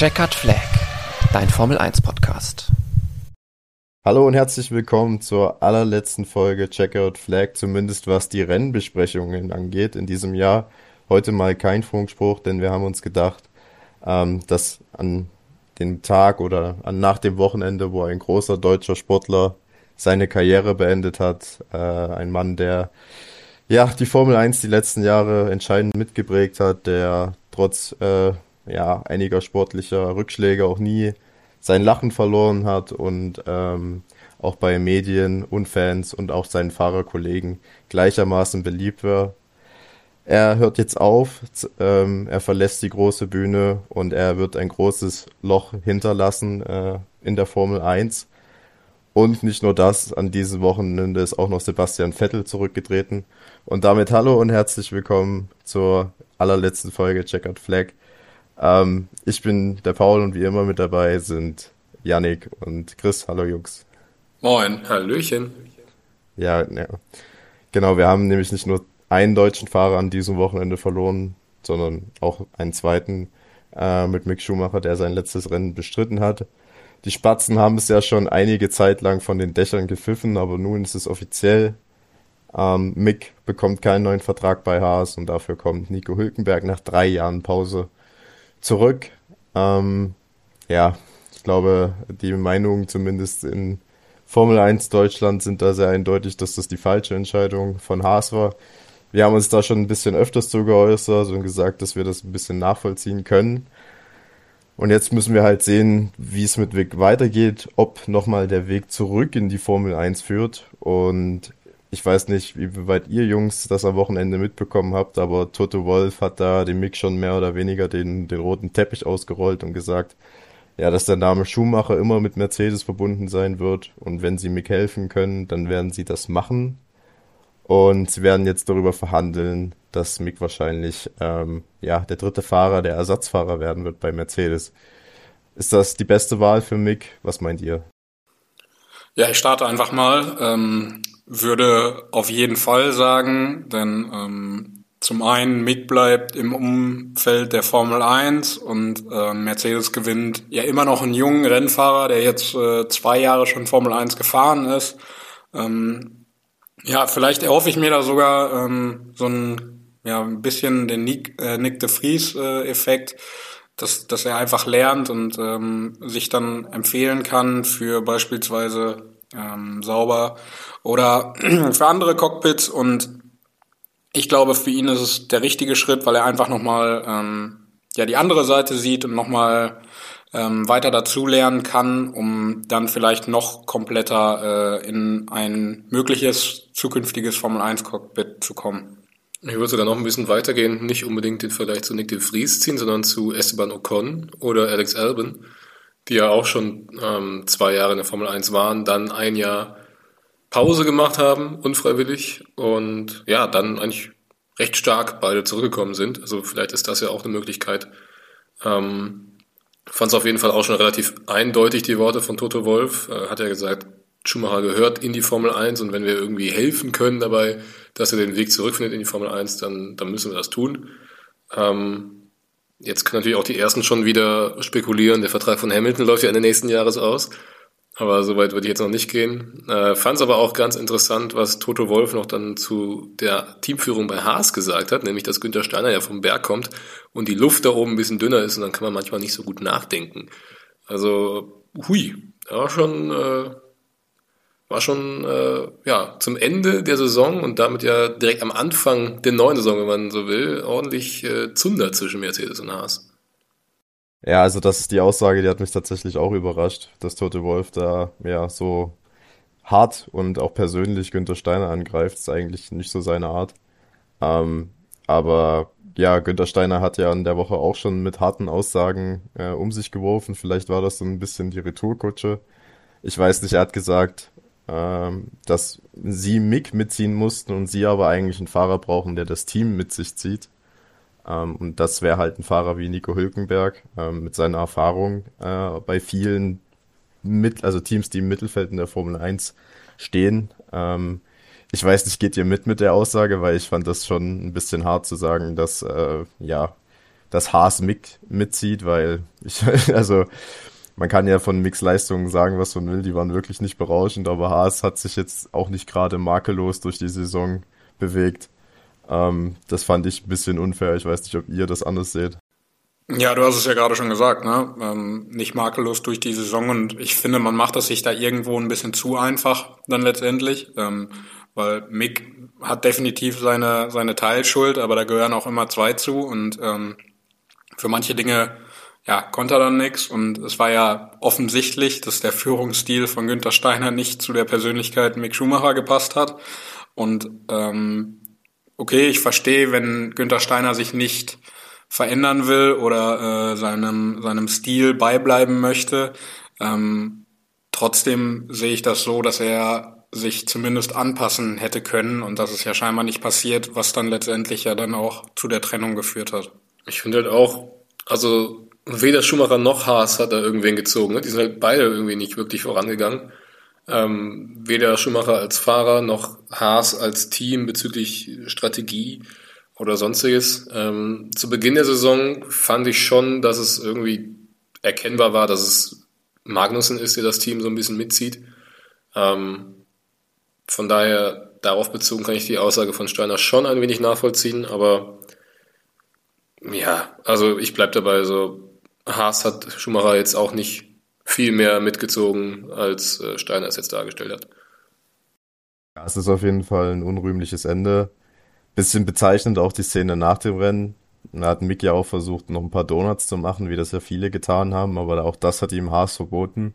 Checkered Flag, dein Formel 1 Podcast. Hallo und herzlich willkommen zur allerletzten Folge Checkered Flag, zumindest was die Rennbesprechungen angeht in diesem Jahr. Heute mal kein Funkspruch, denn wir haben uns gedacht, ähm, dass an dem Tag oder an, nach dem Wochenende, wo ein großer deutscher Sportler seine Karriere beendet hat, äh, ein Mann, der ja die Formel 1 die letzten Jahre entscheidend mitgeprägt hat, der trotz äh, ja, einiger sportlicher Rückschläge auch nie sein Lachen verloren hat und ähm, auch bei Medien und Fans und auch seinen Fahrerkollegen gleichermaßen beliebt war. Er hört jetzt auf, ähm, er verlässt die große Bühne und er wird ein großes Loch hinterlassen äh, in der Formel 1. Und nicht nur das, an diesem Wochenende ist auch noch Sebastian Vettel zurückgetreten. Und damit hallo und herzlich willkommen zur allerletzten Folge Checkout Flag. Ähm, ich bin der Paul und wie immer mit dabei sind Yannick und Chris. Hallo Jungs. Moin, Hallöchen. Ja, ja, genau, wir haben nämlich nicht nur einen deutschen Fahrer an diesem Wochenende verloren, sondern auch einen zweiten äh, mit Mick Schumacher, der sein letztes Rennen bestritten hat. Die Spatzen haben es ja schon einige Zeit lang von den Dächern gepfiffen, aber nun ist es offiziell. Ähm, Mick bekommt keinen neuen Vertrag bei Haas und dafür kommt Nico Hülkenberg nach drei Jahren Pause zurück. Ähm, ja, ich glaube, die Meinungen zumindest in Formel 1 Deutschland sind da sehr eindeutig, dass das die falsche Entscheidung von Haas war. Wir haben uns da schon ein bisschen öfters zu geäußert und gesagt, dass wir das ein bisschen nachvollziehen können. Und jetzt müssen wir halt sehen, wie es mit Vic weitergeht, ob nochmal der Weg zurück in die Formel 1 führt. Und ich weiß nicht, wie weit ihr Jungs das am Wochenende mitbekommen habt, aber Toto Wolf hat da dem Mick schon mehr oder weniger den, den roten Teppich ausgerollt und gesagt, ja, dass der Name Schumacher immer mit Mercedes verbunden sein wird und wenn sie Mick helfen können, dann werden sie das machen. Und sie werden jetzt darüber verhandeln, dass Mick wahrscheinlich ähm, ja der dritte Fahrer, der Ersatzfahrer werden wird bei Mercedes. Ist das die beste Wahl für Mick? Was meint ihr? Ja, ich starte einfach mal. Ähm, würde auf jeden Fall sagen, denn ähm, zum einen Mick bleibt im Umfeld der Formel 1 und äh, Mercedes gewinnt ja immer noch einen jungen Rennfahrer, der jetzt äh, zwei Jahre schon Formel 1 gefahren ist. Ähm, ja, vielleicht erhoffe ich mir da sogar ähm, so ein, ja, ein bisschen den Nick, äh, Nick de Vries-Effekt, äh, dass, dass er einfach lernt und ähm, sich dann empfehlen kann für beispielsweise ähm, sauber oder für andere Cockpits und ich glaube, für ihn ist es der richtige Schritt, weil er einfach nochmal ähm, ja, die andere Seite sieht und nochmal ähm, weiter dazulernen kann, um dann vielleicht noch kompletter äh, in ein mögliches zukünftiges Formel 1 Cockpit zu kommen. Ich würde sogar noch ein bisschen weitergehen, nicht unbedingt den Vergleich zu Nick de Vries ziehen, sondern zu Esteban Ocon oder Alex Albon die ja auch schon ähm, zwei Jahre in der Formel 1 waren, dann ein Jahr Pause gemacht haben, unfreiwillig, und ja, dann eigentlich recht stark beide zurückgekommen sind. Also vielleicht ist das ja auch eine Möglichkeit. Ähm, Fand es auf jeden Fall auch schon relativ eindeutig, die Worte von Toto Wolf. Äh, hat ja gesagt, Schumacher gehört in die Formel 1 und wenn wir irgendwie helfen können dabei, dass er den Weg zurückfindet in die Formel 1, dann, dann müssen wir das tun. Ähm, Jetzt können natürlich auch die ersten schon wieder spekulieren. Der Vertrag von Hamilton läuft ja Ende nächsten Jahres aus. Aber so weit würde ich jetzt noch nicht gehen. Äh, Fand es aber auch ganz interessant, was Toto Wolf noch dann zu der Teamführung bei Haas gesagt hat, nämlich dass Günther Steiner ja vom Berg kommt und die Luft da oben ein bisschen dünner ist und dann kann man manchmal nicht so gut nachdenken. Also, hui, ja, schon äh, war schon äh, ja zum Ende der Saison und damit ja direkt am Anfang der neuen Saison, wenn man so will, ordentlich äh, Zunder zwischen Mercedes und Haas. Ja, also das ist die Aussage, die hat mich tatsächlich auch überrascht, dass Tote Wolf da ja so hart und auch persönlich Günther Steiner angreift. Ist eigentlich nicht so seine Art. Ähm, aber ja, Günther Steiner hat ja in der Woche auch schon mit harten Aussagen äh, um sich geworfen. Vielleicht war das so ein bisschen die Retourkutsche. Ich weiß nicht, er hat gesagt, dass sie Mick mitziehen mussten und sie aber eigentlich einen Fahrer brauchen, der das Team mit sich zieht. Ähm, und das wäre halt ein Fahrer wie Nico Hülkenberg ähm, mit seiner Erfahrung äh, bei vielen mit, also Teams, die im Mittelfeld in der Formel 1 stehen. Ähm, ich weiß nicht, geht ihr mit mit der Aussage, weil ich fand das schon ein bisschen hart zu sagen, dass äh, ja dass Haas Mick mitzieht, weil ich, also man kann ja von Micks Leistungen sagen, was man will, die waren wirklich nicht berauschend, aber Haas hat sich jetzt auch nicht gerade makellos durch die Saison bewegt. Ähm, das fand ich ein bisschen unfair. Ich weiß nicht, ob ihr das anders seht. Ja, du hast es ja gerade schon gesagt, ne? Ähm, nicht makellos durch die Saison und ich finde, man macht es sich da irgendwo ein bisschen zu einfach dann letztendlich, ähm, weil Mick hat definitiv seine seine Teilschuld, aber da gehören auch immer zwei zu und ähm, für manche Dinge ja, konnte er dann nichts und es war ja offensichtlich, dass der Führungsstil von Günther Steiner nicht zu der Persönlichkeit Mick Schumacher gepasst hat. Und ähm, okay, ich verstehe, wenn Günther Steiner sich nicht verändern will oder äh, seinem, seinem Stil beibleiben möchte. Ähm, trotzdem sehe ich das so, dass er sich zumindest anpassen hätte können und das ist ja scheinbar nicht passiert, was dann letztendlich ja dann auch zu der Trennung geführt hat. Ich finde halt auch, also weder Schumacher noch Haas hat da irgendwen gezogen. Ne? Die sind halt beide irgendwie nicht wirklich vorangegangen. Ähm, weder Schumacher als Fahrer noch Haas als Team bezüglich Strategie oder sonstiges. Ähm, zu Beginn der Saison fand ich schon, dass es irgendwie erkennbar war, dass es Magnussen ist, der das Team so ein bisschen mitzieht. Ähm, von daher, darauf bezogen kann ich die Aussage von Steiner schon ein wenig nachvollziehen, aber ja, also ich bleib dabei, so Haas hat Schumacher jetzt auch nicht viel mehr mitgezogen, als äh, Steiner es jetzt dargestellt hat. Ja, es ist auf jeden Fall ein unrühmliches Ende. Bisschen bezeichnend auch die Szene nach dem Rennen. Da hat Mick ja auch versucht, noch ein paar Donuts zu machen, wie das ja viele getan haben, aber auch das hat ihm Haas verboten.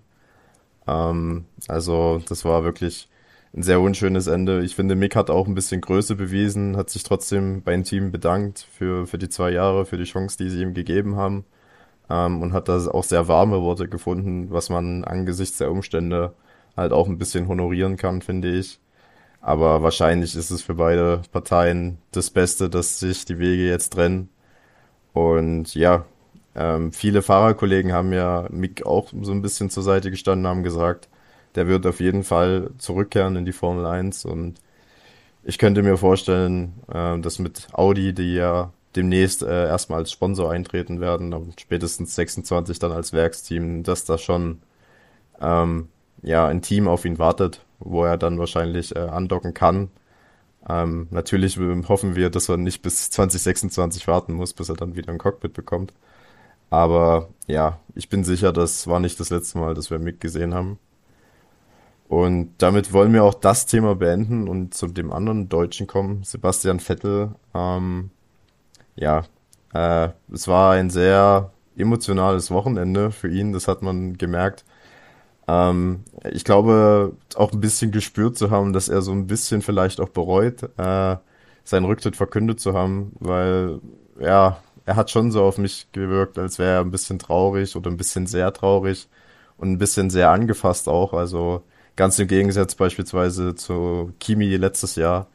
Ähm, also, das war wirklich ein sehr unschönes Ende. Ich finde, Mick hat auch ein bisschen Größe bewiesen, hat sich trotzdem beim Team bedankt für, für die zwei Jahre, für die Chance, die sie ihm gegeben haben ähm, und hat da auch sehr warme Worte gefunden, was man angesichts der Umstände halt auch ein bisschen honorieren kann, finde ich. Aber wahrscheinlich ist es für beide Parteien das Beste, dass sich die Wege jetzt trennen. Und ja, ähm, viele Fahrerkollegen haben ja Mick auch so ein bisschen zur Seite gestanden, haben gesagt, der wird auf jeden Fall zurückkehren in die Formel 1 und ich könnte mir vorstellen, äh, dass mit Audi, die ja demnächst äh, erstmal als Sponsor eintreten werden und spätestens 26 dann als Werksteam, dass da schon ähm, ja ein Team auf ihn wartet, wo er dann wahrscheinlich äh, andocken kann. Ähm, natürlich hoffen wir, dass er nicht bis 2026 warten muss, bis er dann wieder ein Cockpit bekommt. Aber ja, ich bin sicher, das war nicht das letzte Mal, dass wir Mick gesehen haben. Und damit wollen wir auch das Thema beenden und zu dem anderen Deutschen kommen, Sebastian Vettel. Ähm, ja, äh, es war ein sehr emotionales Wochenende für ihn, das hat man gemerkt. Ähm, ich glaube, auch ein bisschen gespürt zu haben, dass er so ein bisschen vielleicht auch bereut, äh, seinen Rücktritt verkündet zu haben, weil, ja, er hat schon so auf mich gewirkt, als wäre er ein bisschen traurig oder ein bisschen sehr traurig und ein bisschen sehr angefasst auch. Also ganz im Gegensatz beispielsweise zu Kimi letztes Jahr.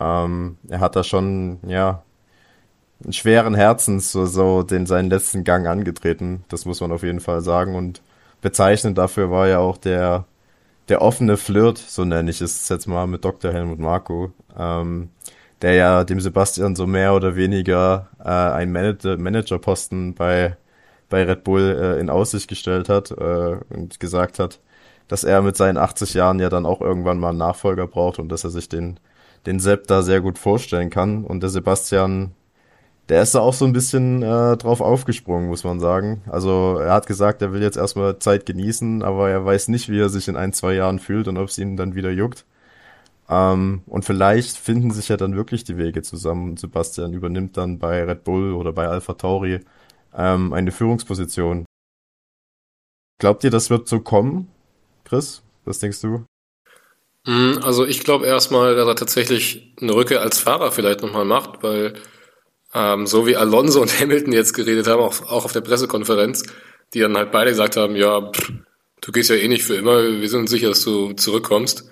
Ähm, er hat da schon, ja, schweren Herzens so, so den seinen letzten Gang angetreten. Das muss man auf jeden Fall sagen. Und bezeichnend dafür war ja auch der, der offene Flirt, so nenne ich es jetzt mal, mit Dr. Helmut Marko, ähm, der ja dem Sebastian so mehr oder weniger äh, einen Manager Managerposten bei, bei Red Bull äh, in Aussicht gestellt hat äh, und gesagt hat, dass er mit seinen 80 Jahren ja dann auch irgendwann mal einen Nachfolger braucht und dass er sich den, den Sepp da sehr gut vorstellen kann. Und der Sebastian der ist da auch so ein bisschen äh, drauf aufgesprungen, muss man sagen. Also er hat gesagt, er will jetzt erstmal Zeit genießen, aber er weiß nicht, wie er sich in ein, zwei Jahren fühlt und ob es ihn dann wieder juckt. Ähm, und vielleicht finden sich ja dann wirklich die Wege zusammen. Sebastian übernimmt dann bei Red Bull oder bei Alpha Tauri ähm, eine Führungsposition. Glaubt ihr, das wird so kommen, Chris? Was denkst du? Hm, also ich glaube erstmal, dass er tatsächlich eine Rücke als Fahrer vielleicht nochmal macht, weil ähm, so wie Alonso und Hamilton jetzt geredet haben, auch, auch auf der Pressekonferenz, die dann halt beide gesagt haben, ja, pff, du gehst ja eh nicht für immer, wir sind sicher, dass du zurückkommst.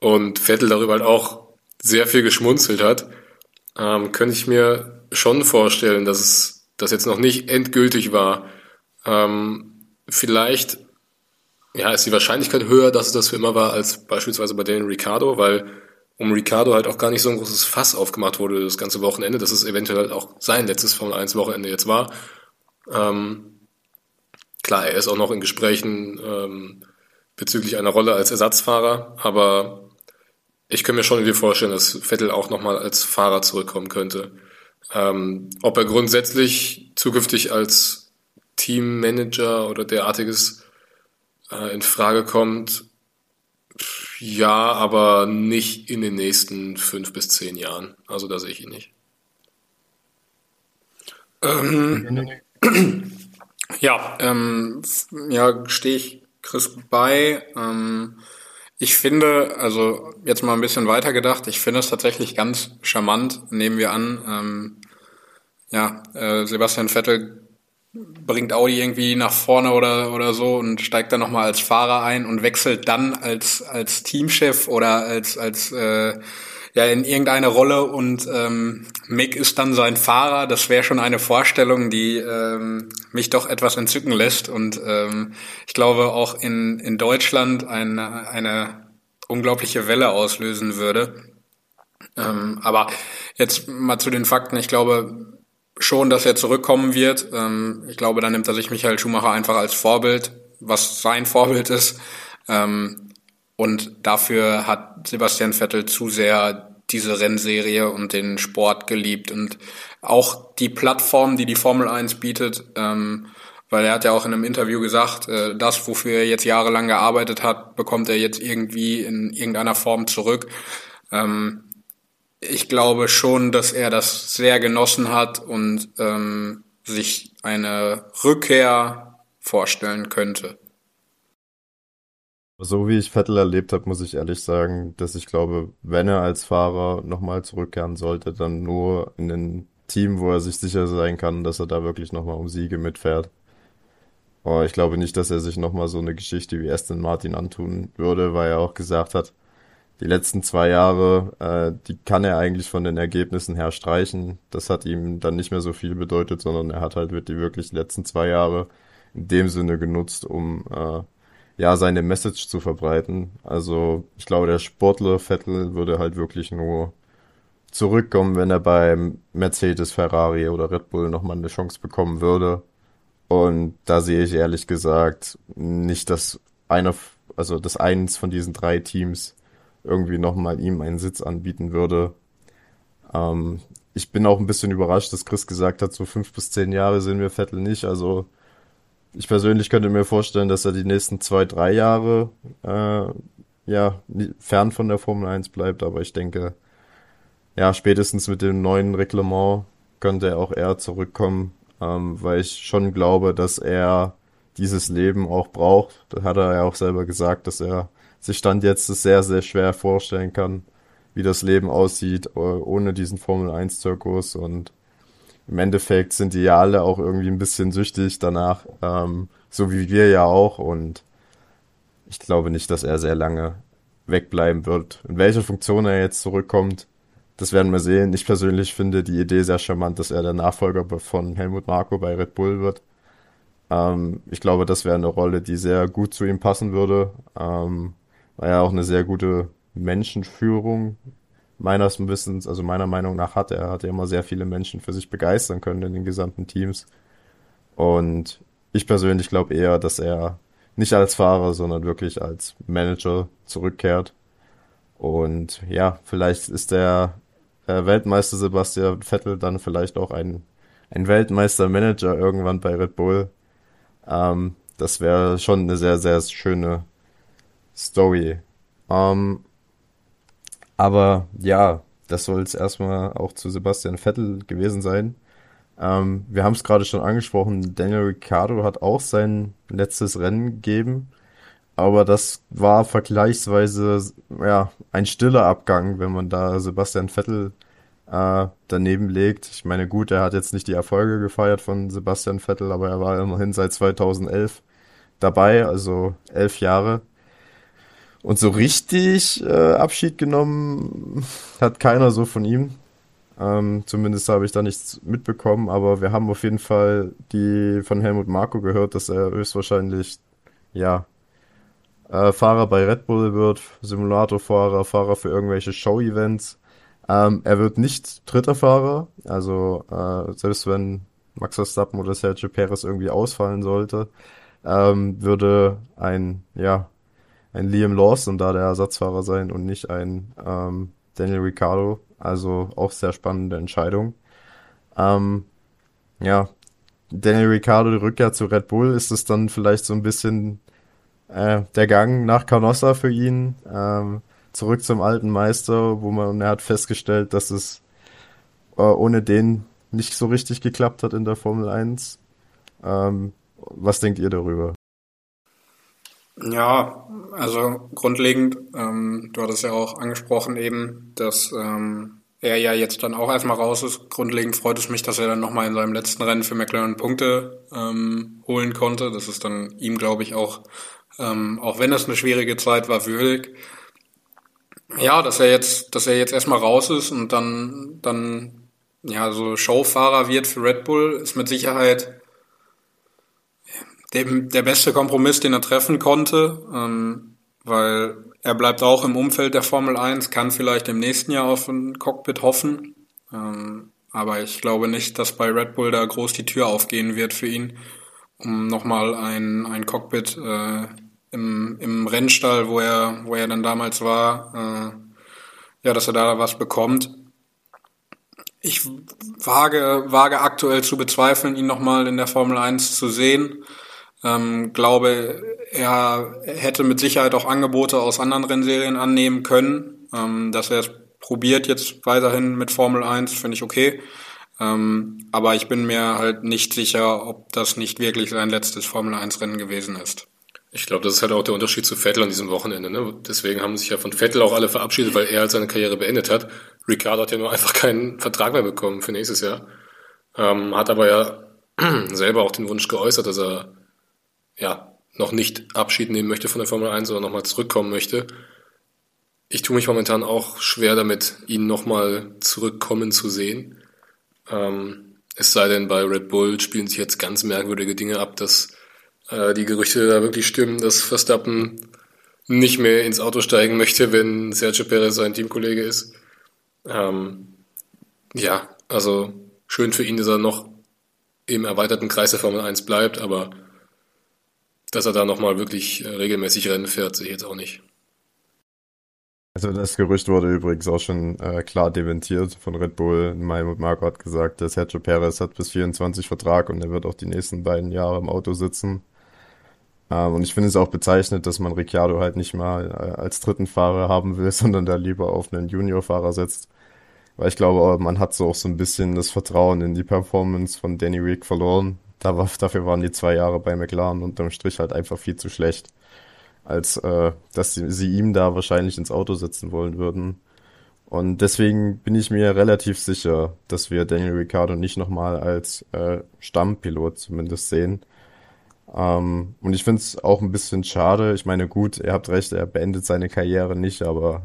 Und Vettel darüber halt auch sehr viel geschmunzelt hat, ähm, könnte ich mir schon vorstellen, dass es das jetzt noch nicht endgültig war. Ähm, vielleicht ja, ist die Wahrscheinlichkeit höher, dass es das für immer war, als beispielsweise bei Daniel Ricciardo, weil um Ricardo halt auch gar nicht so ein großes Fass aufgemacht wurde das ganze Wochenende, dass es eventuell halt auch sein letztes Formel 1 Wochenende jetzt war. Ähm, klar, er ist auch noch in Gesprächen ähm, bezüglich einer Rolle als Ersatzfahrer, aber ich könnte mir schon irgendwie vorstellen, dass Vettel auch nochmal als Fahrer zurückkommen könnte. Ähm, ob er grundsätzlich zukünftig als Teammanager oder derartiges äh, in Frage kommt, ja, aber nicht in den nächsten fünf bis zehn Jahren. Also da sehe ich ihn nicht. Ähm, ja, ähm, ja, stehe ich Chris bei. Ähm, ich finde, also jetzt mal ein bisschen weiter gedacht, ich finde es tatsächlich ganz charmant, nehmen wir an, ähm, ja, äh, Sebastian Vettel bringt Audi irgendwie nach vorne oder, oder so und steigt dann nochmal als Fahrer ein und wechselt dann als, als Teamchef oder als, als äh, ja in irgendeine Rolle und ähm, Mick ist dann sein Fahrer. Das wäre schon eine Vorstellung, die ähm, mich doch etwas entzücken lässt und ähm, ich glaube auch in, in Deutschland eine, eine unglaubliche Welle auslösen würde. Ähm, aber jetzt mal zu den Fakten. Ich glaube, schon, dass er zurückkommen wird. Ähm, ich glaube, da nimmt er sich Michael Schumacher einfach als Vorbild, was sein Vorbild ist. Ähm, und dafür hat Sebastian Vettel zu sehr diese Rennserie und den Sport geliebt und auch die Plattform, die die Formel 1 bietet, ähm, weil er hat ja auch in einem Interview gesagt, äh, das, wofür er jetzt jahrelang gearbeitet hat, bekommt er jetzt irgendwie in irgendeiner Form zurück. Ähm, ich glaube schon, dass er das sehr genossen hat und ähm, sich eine Rückkehr vorstellen könnte. So wie ich Vettel erlebt habe, muss ich ehrlich sagen, dass ich glaube, wenn er als Fahrer nochmal zurückkehren sollte, dann nur in ein Team, wo er sich sicher sein kann, dass er da wirklich nochmal um Siege mitfährt. Aber ich glaube nicht, dass er sich nochmal so eine Geschichte wie Aston Martin antun würde, weil er auch gesagt hat, die letzten zwei Jahre, äh, die kann er eigentlich von den Ergebnissen her streichen. Das hat ihm dann nicht mehr so viel bedeutet, sondern er hat halt die wirklich letzten zwei Jahre in dem Sinne genutzt, um äh, ja seine Message zu verbreiten. Also ich glaube, der Sportler Vettel würde halt wirklich nur zurückkommen, wenn er beim Mercedes, Ferrari oder Red Bull nochmal eine Chance bekommen würde. Und da sehe ich ehrlich gesagt nicht, dass einer, also dass eins von diesen drei Teams irgendwie nochmal ihm einen Sitz anbieten würde. Ähm, ich bin auch ein bisschen überrascht, dass Chris gesagt hat, so fünf bis zehn Jahre sehen wir Vettel nicht. Also ich persönlich könnte mir vorstellen, dass er die nächsten zwei, drei Jahre äh, ja fern von der Formel 1 bleibt, aber ich denke, ja, spätestens mit dem neuen Reglement könnte er auch eher zurückkommen, ähm, weil ich schon glaube, dass er dieses Leben auch braucht. Da hat er ja auch selber gesagt, dass er sich Stand jetzt sehr, sehr schwer vorstellen kann, wie das Leben aussieht äh, ohne diesen Formel 1 Zirkus und im Endeffekt sind die ja alle auch irgendwie ein bisschen süchtig danach, ähm, so wie wir ja auch und ich glaube nicht, dass er sehr lange wegbleiben wird. In welcher Funktion er jetzt zurückkommt, das werden wir sehen. Ich persönlich finde die Idee sehr charmant, dass er der Nachfolger von Helmut Marko bei Red Bull wird. Ähm, ich glaube, das wäre eine Rolle, die sehr gut zu ihm passen würde. Ähm, weil er auch eine sehr gute Menschenführung meines Wissens, also meiner Meinung nach hat. Er hat ja immer sehr viele Menschen für sich begeistern können in den gesamten Teams. Und ich persönlich glaube eher, dass er nicht als Fahrer, sondern wirklich als Manager zurückkehrt. Und ja, vielleicht ist der Weltmeister Sebastian Vettel dann vielleicht auch ein, ein Weltmeister-Manager irgendwann bei Red Bull. Ähm, das wäre schon eine sehr, sehr schöne Story. Ähm, aber ja, das soll es erstmal auch zu Sebastian Vettel gewesen sein. Ähm, wir haben es gerade schon angesprochen, Daniel Ricciardo hat auch sein letztes Rennen gegeben, aber das war vergleichsweise ja ein stiller Abgang, wenn man da Sebastian Vettel äh, daneben legt. Ich meine, gut, er hat jetzt nicht die Erfolge gefeiert von Sebastian Vettel, aber er war immerhin seit 2011 dabei, also elf Jahre. Und so richtig äh, Abschied genommen hat keiner so von ihm. Ähm, zumindest habe ich da nichts mitbekommen, aber wir haben auf jeden Fall die von Helmut Marko gehört, dass er höchstwahrscheinlich ja äh, Fahrer bei Red Bull wird, Simulatorfahrer, Fahrer für irgendwelche Show-Events. Ähm, er wird nicht dritter Fahrer, also äh, selbst wenn Max Verstappen oder Sergio Perez irgendwie ausfallen sollte, ähm, würde ein, ja, ein Liam Lawson da der Ersatzfahrer sein und nicht ein ähm, Daniel Ricciardo. Also auch sehr spannende Entscheidung. Ähm, ja, Daniel Ricciardo die Rückkehr zu Red Bull, ist es dann vielleicht so ein bisschen äh, der Gang nach Canossa für ihn, ähm, zurück zum alten Meister, wo man er hat festgestellt, dass es äh, ohne den nicht so richtig geklappt hat in der Formel 1. Ähm, was denkt ihr darüber? Ja, also grundlegend, ähm, du hattest ja auch angesprochen eben, dass ähm, er ja jetzt dann auch erstmal raus ist. Grundlegend freut es mich, dass er dann nochmal in seinem letzten Rennen für McLaren Punkte ähm, holen konnte. Das ist dann ihm, glaube ich, auch, ähm, auch wenn es eine schwierige Zeit war, würdig. Ja, dass er jetzt, dass er jetzt erstmal raus ist und dann, dann ja, so Showfahrer wird für Red Bull, ist mit Sicherheit der, der beste Kompromiss, den er treffen konnte, ähm, weil er bleibt auch im Umfeld der Formel 1, kann vielleicht im nächsten Jahr auf ein Cockpit hoffen. Ähm, aber ich glaube nicht, dass bei Red Bull da groß die Tür aufgehen wird für ihn, um nochmal ein, ein Cockpit äh, im, im Rennstall, wo er, wo er dann damals war, äh, ja, dass er da was bekommt. Ich wage, wage aktuell zu bezweifeln, ihn nochmal in der Formel 1 zu sehen. Ähm, glaube, er hätte mit Sicherheit auch Angebote aus anderen Rennserien annehmen können. Ähm, dass er es probiert jetzt weiterhin mit Formel 1, finde ich okay. Ähm, aber ich bin mir halt nicht sicher, ob das nicht wirklich sein letztes Formel 1 Rennen gewesen ist. Ich glaube, das ist halt auch der Unterschied zu Vettel an diesem Wochenende. Ne? Deswegen haben sich ja von Vettel auch alle verabschiedet, weil er halt seine Karriere beendet hat. Ricardo hat ja nur einfach keinen Vertrag mehr bekommen für nächstes Jahr. Ähm, hat aber ja selber auch den Wunsch geäußert, dass er ja noch nicht Abschied nehmen möchte von der Formel 1, sondern nochmal zurückkommen möchte. Ich tue mich momentan auch schwer damit, ihn nochmal zurückkommen zu sehen. Ähm, es sei denn, bei Red Bull spielen sich jetzt ganz merkwürdige Dinge ab, dass äh, die Gerüchte da wirklich stimmen, dass Verstappen nicht mehr ins Auto steigen möchte, wenn Sergio Perez sein Teamkollege ist. Ähm, ja, also schön für ihn, dass er noch im erweiterten Kreis der Formel 1 bleibt, aber dass er da nochmal wirklich äh, regelmäßig Rennen fährt, sehe ich jetzt auch nicht. Also das Gerücht wurde übrigens auch schon äh, klar dementiert von Red Bull. Maimut Marco hat gesagt, dass Sergio Perez hat bis 24 Vertrag und er wird auch die nächsten beiden Jahre im Auto sitzen. Ähm, und ich finde es auch bezeichnet, dass man Ricciardo halt nicht mal äh, als dritten Fahrer haben will, sondern da lieber auf einen Juniorfahrer setzt. Weil ich glaube, man hat so auch so ein bisschen das Vertrauen in die Performance von Danny Rick verloren. Da war, dafür waren die zwei Jahre bei McLaren unterm Strich halt einfach viel zu schlecht, als äh, dass sie, sie ihm da wahrscheinlich ins Auto setzen wollen würden. Und deswegen bin ich mir relativ sicher, dass wir Daniel Ricciardo nicht nochmal als äh, Stammpilot zumindest sehen. Ähm, und ich finde es auch ein bisschen schade. Ich meine, gut, ihr habt recht, er beendet seine Karriere nicht, aber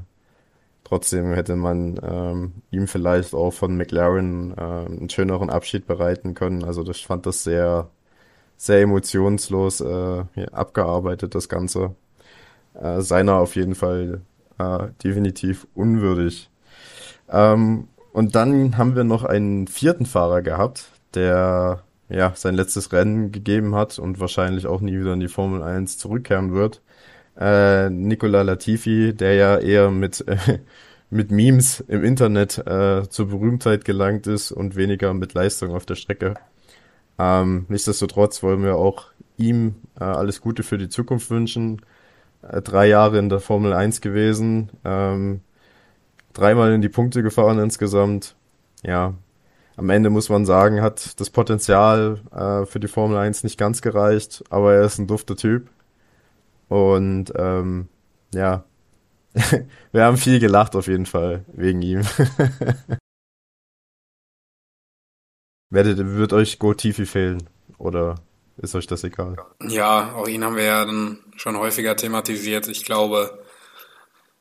trotzdem hätte man ähm, ihm vielleicht auch von McLaren äh, einen schöneren Abschied bereiten können. Also ich fand das sehr, sehr emotionslos äh, abgearbeitet, das Ganze. Äh, seiner auf jeden Fall äh, definitiv unwürdig. Ähm, und dann haben wir noch einen vierten Fahrer gehabt, der ja, sein letztes Rennen gegeben hat und wahrscheinlich auch nie wieder in die Formel 1 zurückkehren wird. Äh, Nicola Latifi, der ja eher mit, äh, mit Memes im Internet äh, zur Berühmtheit gelangt ist und weniger mit Leistung auf der Strecke. Ähm, nichtsdestotrotz wollen wir auch ihm äh, alles Gute für die Zukunft wünschen. Äh, drei Jahre in der Formel 1 gewesen, ähm, dreimal in die Punkte gefahren insgesamt. Ja, am Ende muss man sagen, hat das Potenzial äh, für die Formel 1 nicht ganz gereicht, aber er ist ein dufter Typ. Und ähm, ja, wir haben viel gelacht auf jeden Fall wegen ihm. Werdet, wird euch Go Tifi fehlen? Oder ist euch das egal? Ja, auch ihn haben wir ja dann schon häufiger thematisiert. Ich glaube,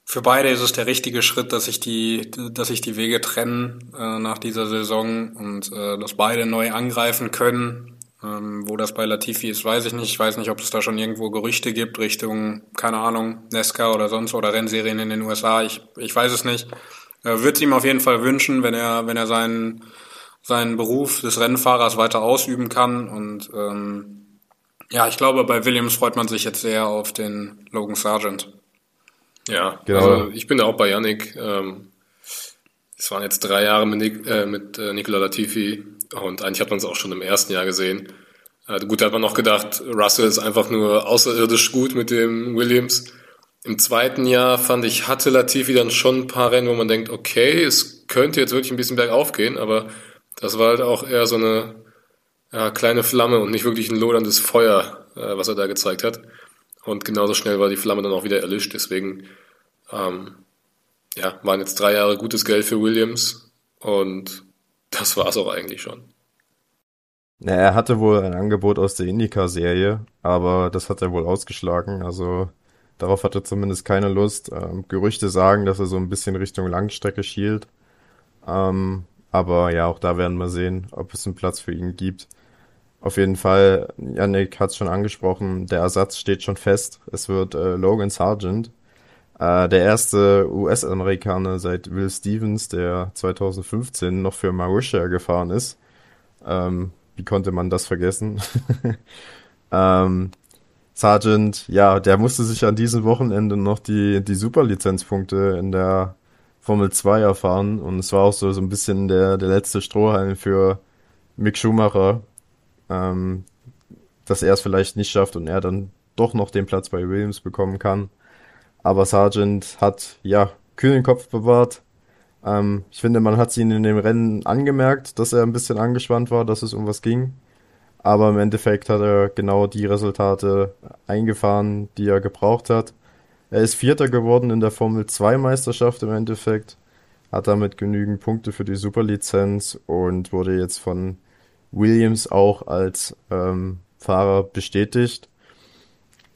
für beide ist es der richtige Schritt, dass sich die, dass sich die Wege trennen äh, nach dieser Saison und äh, dass beide neu angreifen können. Ähm, wo das bei Latifi ist, weiß ich nicht. Ich weiß nicht, ob es da schon irgendwo Gerüchte gibt Richtung, keine Ahnung, Nesca oder sonst oder Rennserien in den USA. Ich, ich weiß es nicht. Äh, Würde es ihm auf jeden Fall wünschen, wenn er, wenn er seinen, seinen Beruf des Rennfahrers weiter ausüben kann. Und ähm, ja, ich glaube, bei Williams freut man sich jetzt sehr auf den Logan Sargent. Ja, genau. Also ich bin da auch bei Yannick. Ähm, es waren jetzt drei Jahre mit, Nick, äh, mit äh, Nicola Latifi und eigentlich hat man es auch schon im ersten Jahr gesehen. Äh, gut, da hat man noch gedacht, Russell ist einfach nur außerirdisch gut mit dem Williams. Im zweiten Jahr fand ich, hatte Latifi dann schon ein paar Rennen, wo man denkt, okay, es könnte jetzt wirklich ein bisschen bergauf gehen, aber das war halt auch eher so eine ja, kleine Flamme und nicht wirklich ein loderndes Feuer, äh, was er da gezeigt hat. Und genauso schnell war die Flamme dann auch wieder erlischt. Deswegen ähm, ja, waren jetzt drei Jahre gutes Geld für Williams und das war es auch eigentlich schon. Ja, er hatte wohl ein Angebot aus der Indica-Serie, aber das hat er wohl ausgeschlagen. Also darauf hat er zumindest keine Lust. Ähm, Gerüchte sagen, dass er so ein bisschen Richtung Langstrecke schielt. Ähm, aber ja, auch da werden wir sehen, ob es einen Platz für ihn gibt. Auf jeden Fall, Yannick hat es schon angesprochen, der Ersatz steht schon fest. Es wird äh, Logan Sargent, äh, der erste US-Amerikaner seit Will Stevens, der 2015 noch für Marussia gefahren ist. Ähm, wie konnte man das vergessen? ähm, Sargent, ja, der musste sich an diesem Wochenende noch die, die Superlizenzpunkte in der Formel 2 erfahren und es war auch so, so ein bisschen der, der letzte Strohhalm für Mick Schumacher, ähm, dass er es vielleicht nicht schafft und er dann doch noch den Platz bei Williams bekommen kann. Aber Sargent hat ja kühlen Kopf bewahrt. Ähm, ich finde, man hat ihn in dem Rennen angemerkt, dass er ein bisschen angespannt war, dass es um was ging. Aber im Endeffekt hat er genau die Resultate eingefahren, die er gebraucht hat. Er ist Vierter geworden in der Formel 2 Meisterschaft im Endeffekt, hat damit genügend Punkte für die Superlizenz und wurde jetzt von Williams auch als ähm, Fahrer bestätigt.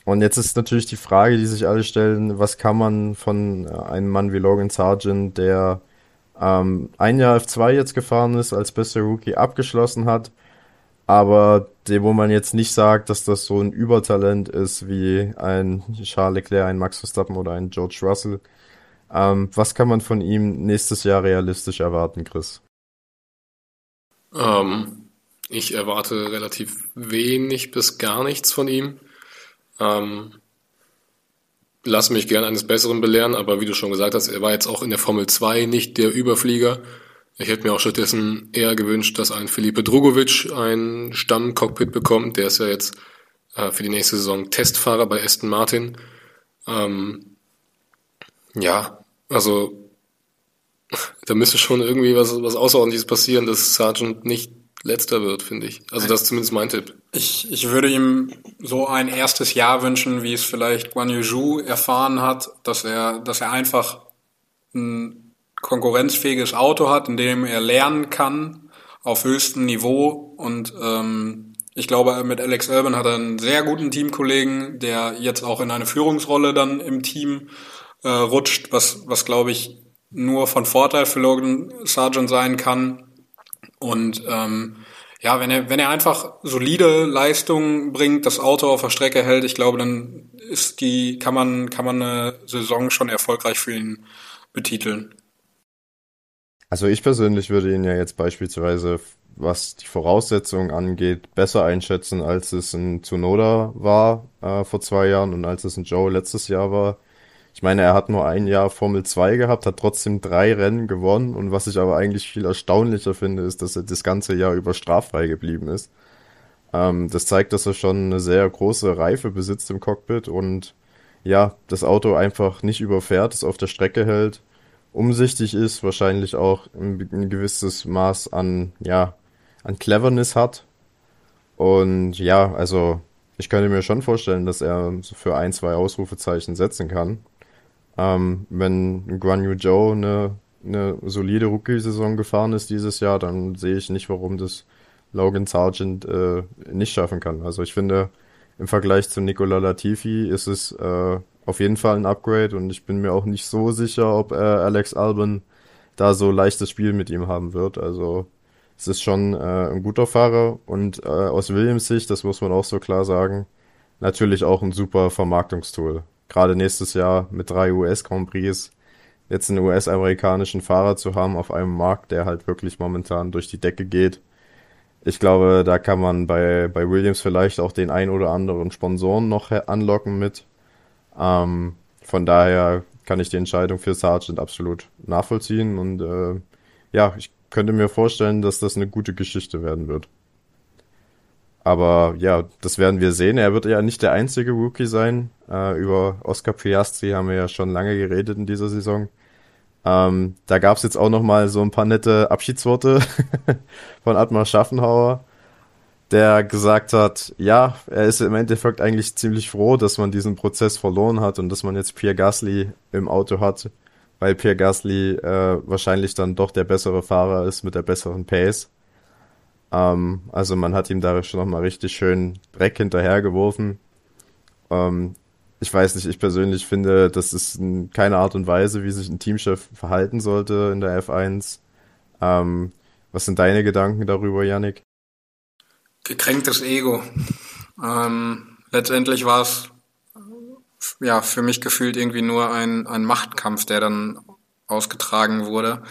Und jetzt ist natürlich die Frage, die sich alle stellen, was kann man von äh, einem Mann wie Logan Sargent, der ähm, ein Jahr F2 jetzt gefahren ist, als bester Rookie abgeschlossen hat, aber dem, wo man jetzt nicht sagt, dass das so ein Übertalent ist wie ein Charles Leclerc, ein Max Verstappen oder ein George Russell. Ähm, was kann man von ihm nächstes Jahr realistisch erwarten, Chris? Ähm, ich erwarte relativ wenig bis gar nichts von ihm. Ähm, lass mich gern eines Besseren belehren, aber wie du schon gesagt hast, er war jetzt auch in der Formel 2 nicht der Überflieger. Ich hätte mir auch stattdessen eher gewünscht, dass ein Felipe Drugovic ein Stammcockpit bekommt. Der ist ja jetzt äh, für die nächste Saison Testfahrer bei Aston Martin. Ähm, ja, also da müsste schon irgendwie was, was Außerordentliches passieren, dass Sargent nicht letzter wird, finde ich. Also das ist zumindest mein Tipp. Ich, ich würde ihm so ein erstes Jahr wünschen, wie es vielleicht Guan Yu erfahren hat, dass er, dass er einfach ein konkurrenzfähiges Auto hat, in dem er lernen kann auf höchstem Niveau und ähm, ich glaube, mit Alex Albon hat er einen sehr guten Teamkollegen, der jetzt auch in eine Führungsrolle dann im Team äh, rutscht, was, was glaube ich nur von Vorteil für Logan Sargent sein kann. Und ähm, ja, wenn er, wenn er einfach solide Leistungen bringt, das Auto auf der Strecke hält, ich glaube, dann ist die, kann man, kann man eine Saison schon erfolgreich für ihn betiteln. Also ich persönlich würde ihn ja jetzt beispielsweise, was die Voraussetzungen angeht, besser einschätzen, als es in Tsunoda war äh, vor zwei Jahren und als es in Joe letztes Jahr war. Ich meine, er hat nur ein Jahr Formel 2 gehabt, hat trotzdem drei Rennen gewonnen und was ich aber eigentlich viel erstaunlicher finde, ist, dass er das ganze Jahr über straffrei geblieben ist. Ähm, das zeigt, dass er schon eine sehr große Reife besitzt im Cockpit und ja, das Auto einfach nicht überfährt, es auf der Strecke hält, umsichtig ist, wahrscheinlich auch ein, ein gewisses Maß an, ja, an Cleverness hat. Und ja, also ich könnte mir schon vorstellen, dass er für ein, zwei Ausrufezeichen setzen kann. Ähm, wenn Guan Yu eine, eine solide Rookie-Saison gefahren ist dieses Jahr, dann sehe ich nicht, warum das Logan Sargent äh, nicht schaffen kann. Also ich finde, im Vergleich zu Nicola Latifi ist es äh, auf jeden Fall ein Upgrade und ich bin mir auch nicht so sicher, ob äh, Alex Albon da so leichtes Spiel mit ihm haben wird. Also Es ist schon äh, ein guter Fahrer und äh, aus Williams Sicht, das muss man auch so klar sagen, natürlich auch ein super Vermarktungstool. Gerade nächstes Jahr mit drei US Grand Prix jetzt einen US-amerikanischen Fahrer zu haben auf einem Markt, der halt wirklich momentan durch die Decke geht. Ich glaube, da kann man bei, bei Williams vielleicht auch den ein oder anderen Sponsoren noch anlocken mit. Ähm, von daher kann ich die Entscheidung für Sargent absolut nachvollziehen und äh, ja, ich könnte mir vorstellen, dass das eine gute Geschichte werden wird. Aber ja, das werden wir sehen. Er wird ja nicht der einzige Rookie sein. Äh, über Oscar Piastri haben wir ja schon lange geredet in dieser Saison. Ähm, da gab's jetzt auch noch mal so ein paar nette Abschiedsworte von Atmar Schaffenhauer, der gesagt hat, ja, er ist im Endeffekt eigentlich ziemlich froh, dass man diesen Prozess verloren hat und dass man jetzt Pierre Gasly im Auto hat, weil Pierre Gasly äh, wahrscheinlich dann doch der bessere Fahrer ist mit der besseren Pace. Ähm, also man hat ihm da schon nochmal richtig schön Dreck hinterhergeworfen. Ähm, ich weiß nicht, ich persönlich finde, das ist keine Art und Weise, wie sich ein Teamchef verhalten sollte in der F1. Ähm, was sind deine Gedanken darüber, Yannick? Gekränktes Ego. Ähm, letztendlich war es ja, für mich gefühlt irgendwie nur ein, ein Machtkampf, der dann ausgetragen wurde.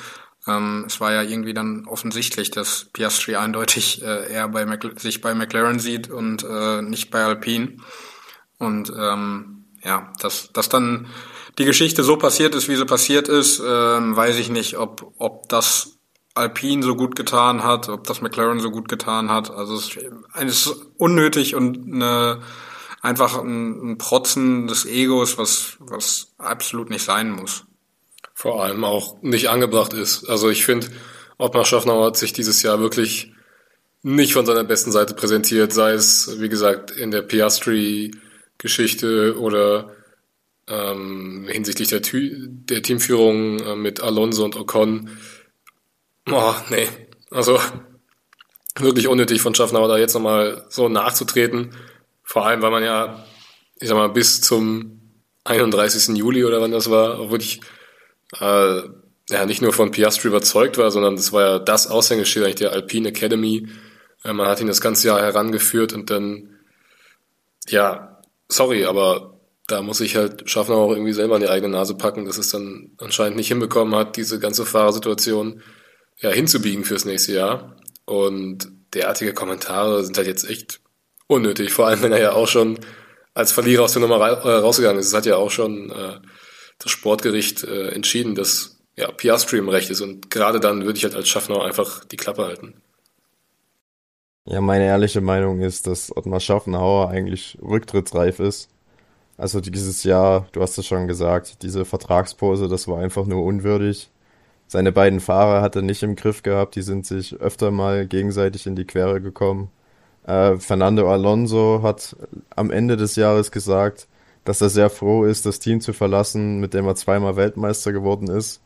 Ähm, es war ja irgendwie dann offensichtlich, dass Piastri eindeutig äh, eher bei Mac sich bei McLaren sieht und äh, nicht bei Alpine. Und ähm, ja, dass, dass dann die Geschichte so passiert ist, wie sie passiert ist, ähm, weiß ich nicht, ob, ob das Alpine so gut getan hat, ob das McLaren so gut getan hat. Also es ist unnötig und eine einfach ein, ein Protzen des Egos, was, was absolut nicht sein muss. Vor allem auch nicht angebracht ist. Also ich finde, Ottmar Schaffner hat sich dieses Jahr wirklich nicht von seiner besten Seite präsentiert, sei es, wie gesagt, in der Piastri-Geschichte oder ähm, hinsichtlich der, der Teamführung äh, mit Alonso und Ocon. Oh, nee. Also wirklich unnötig von Schaffner da jetzt nochmal so nachzutreten. Vor allem, weil man ja, ich sag mal, bis zum 31. Juli oder wann das war, wirklich äh, ja nicht nur von Piastri überzeugt war, sondern das war ja das Aushängeschild eigentlich der Alpine Academy. Äh, man hat ihn das ganze Jahr herangeführt und dann, ja, sorry, aber da muss ich halt Schaffner auch irgendwie selber an die eigene Nase packen, dass es dann anscheinend nicht hinbekommen hat, diese ganze Fahrersituation ja hinzubiegen fürs nächste Jahr. Und derartige Kommentare sind halt jetzt echt unnötig, vor allem wenn er ja auch schon als Verlierer aus der Nummer äh, rausgegangen ist. Es hat ja auch schon äh, das Sportgericht äh, entschieden, dass ja, Piastri im Recht ist und gerade dann würde ich halt als Schaffner einfach die Klappe halten. Ja, meine ehrliche Meinung ist, dass Ottmar Schaffenhauer eigentlich rücktrittsreif ist. Also dieses Jahr, du hast es schon gesagt, diese Vertragspose, das war einfach nur unwürdig. Seine beiden Fahrer hat er nicht im Griff gehabt, die sind sich öfter mal gegenseitig in die Quere gekommen. Äh, Fernando Alonso hat am Ende des Jahres gesagt, dass er sehr froh ist, das Team zu verlassen, mit dem er zweimal Weltmeister geworden ist.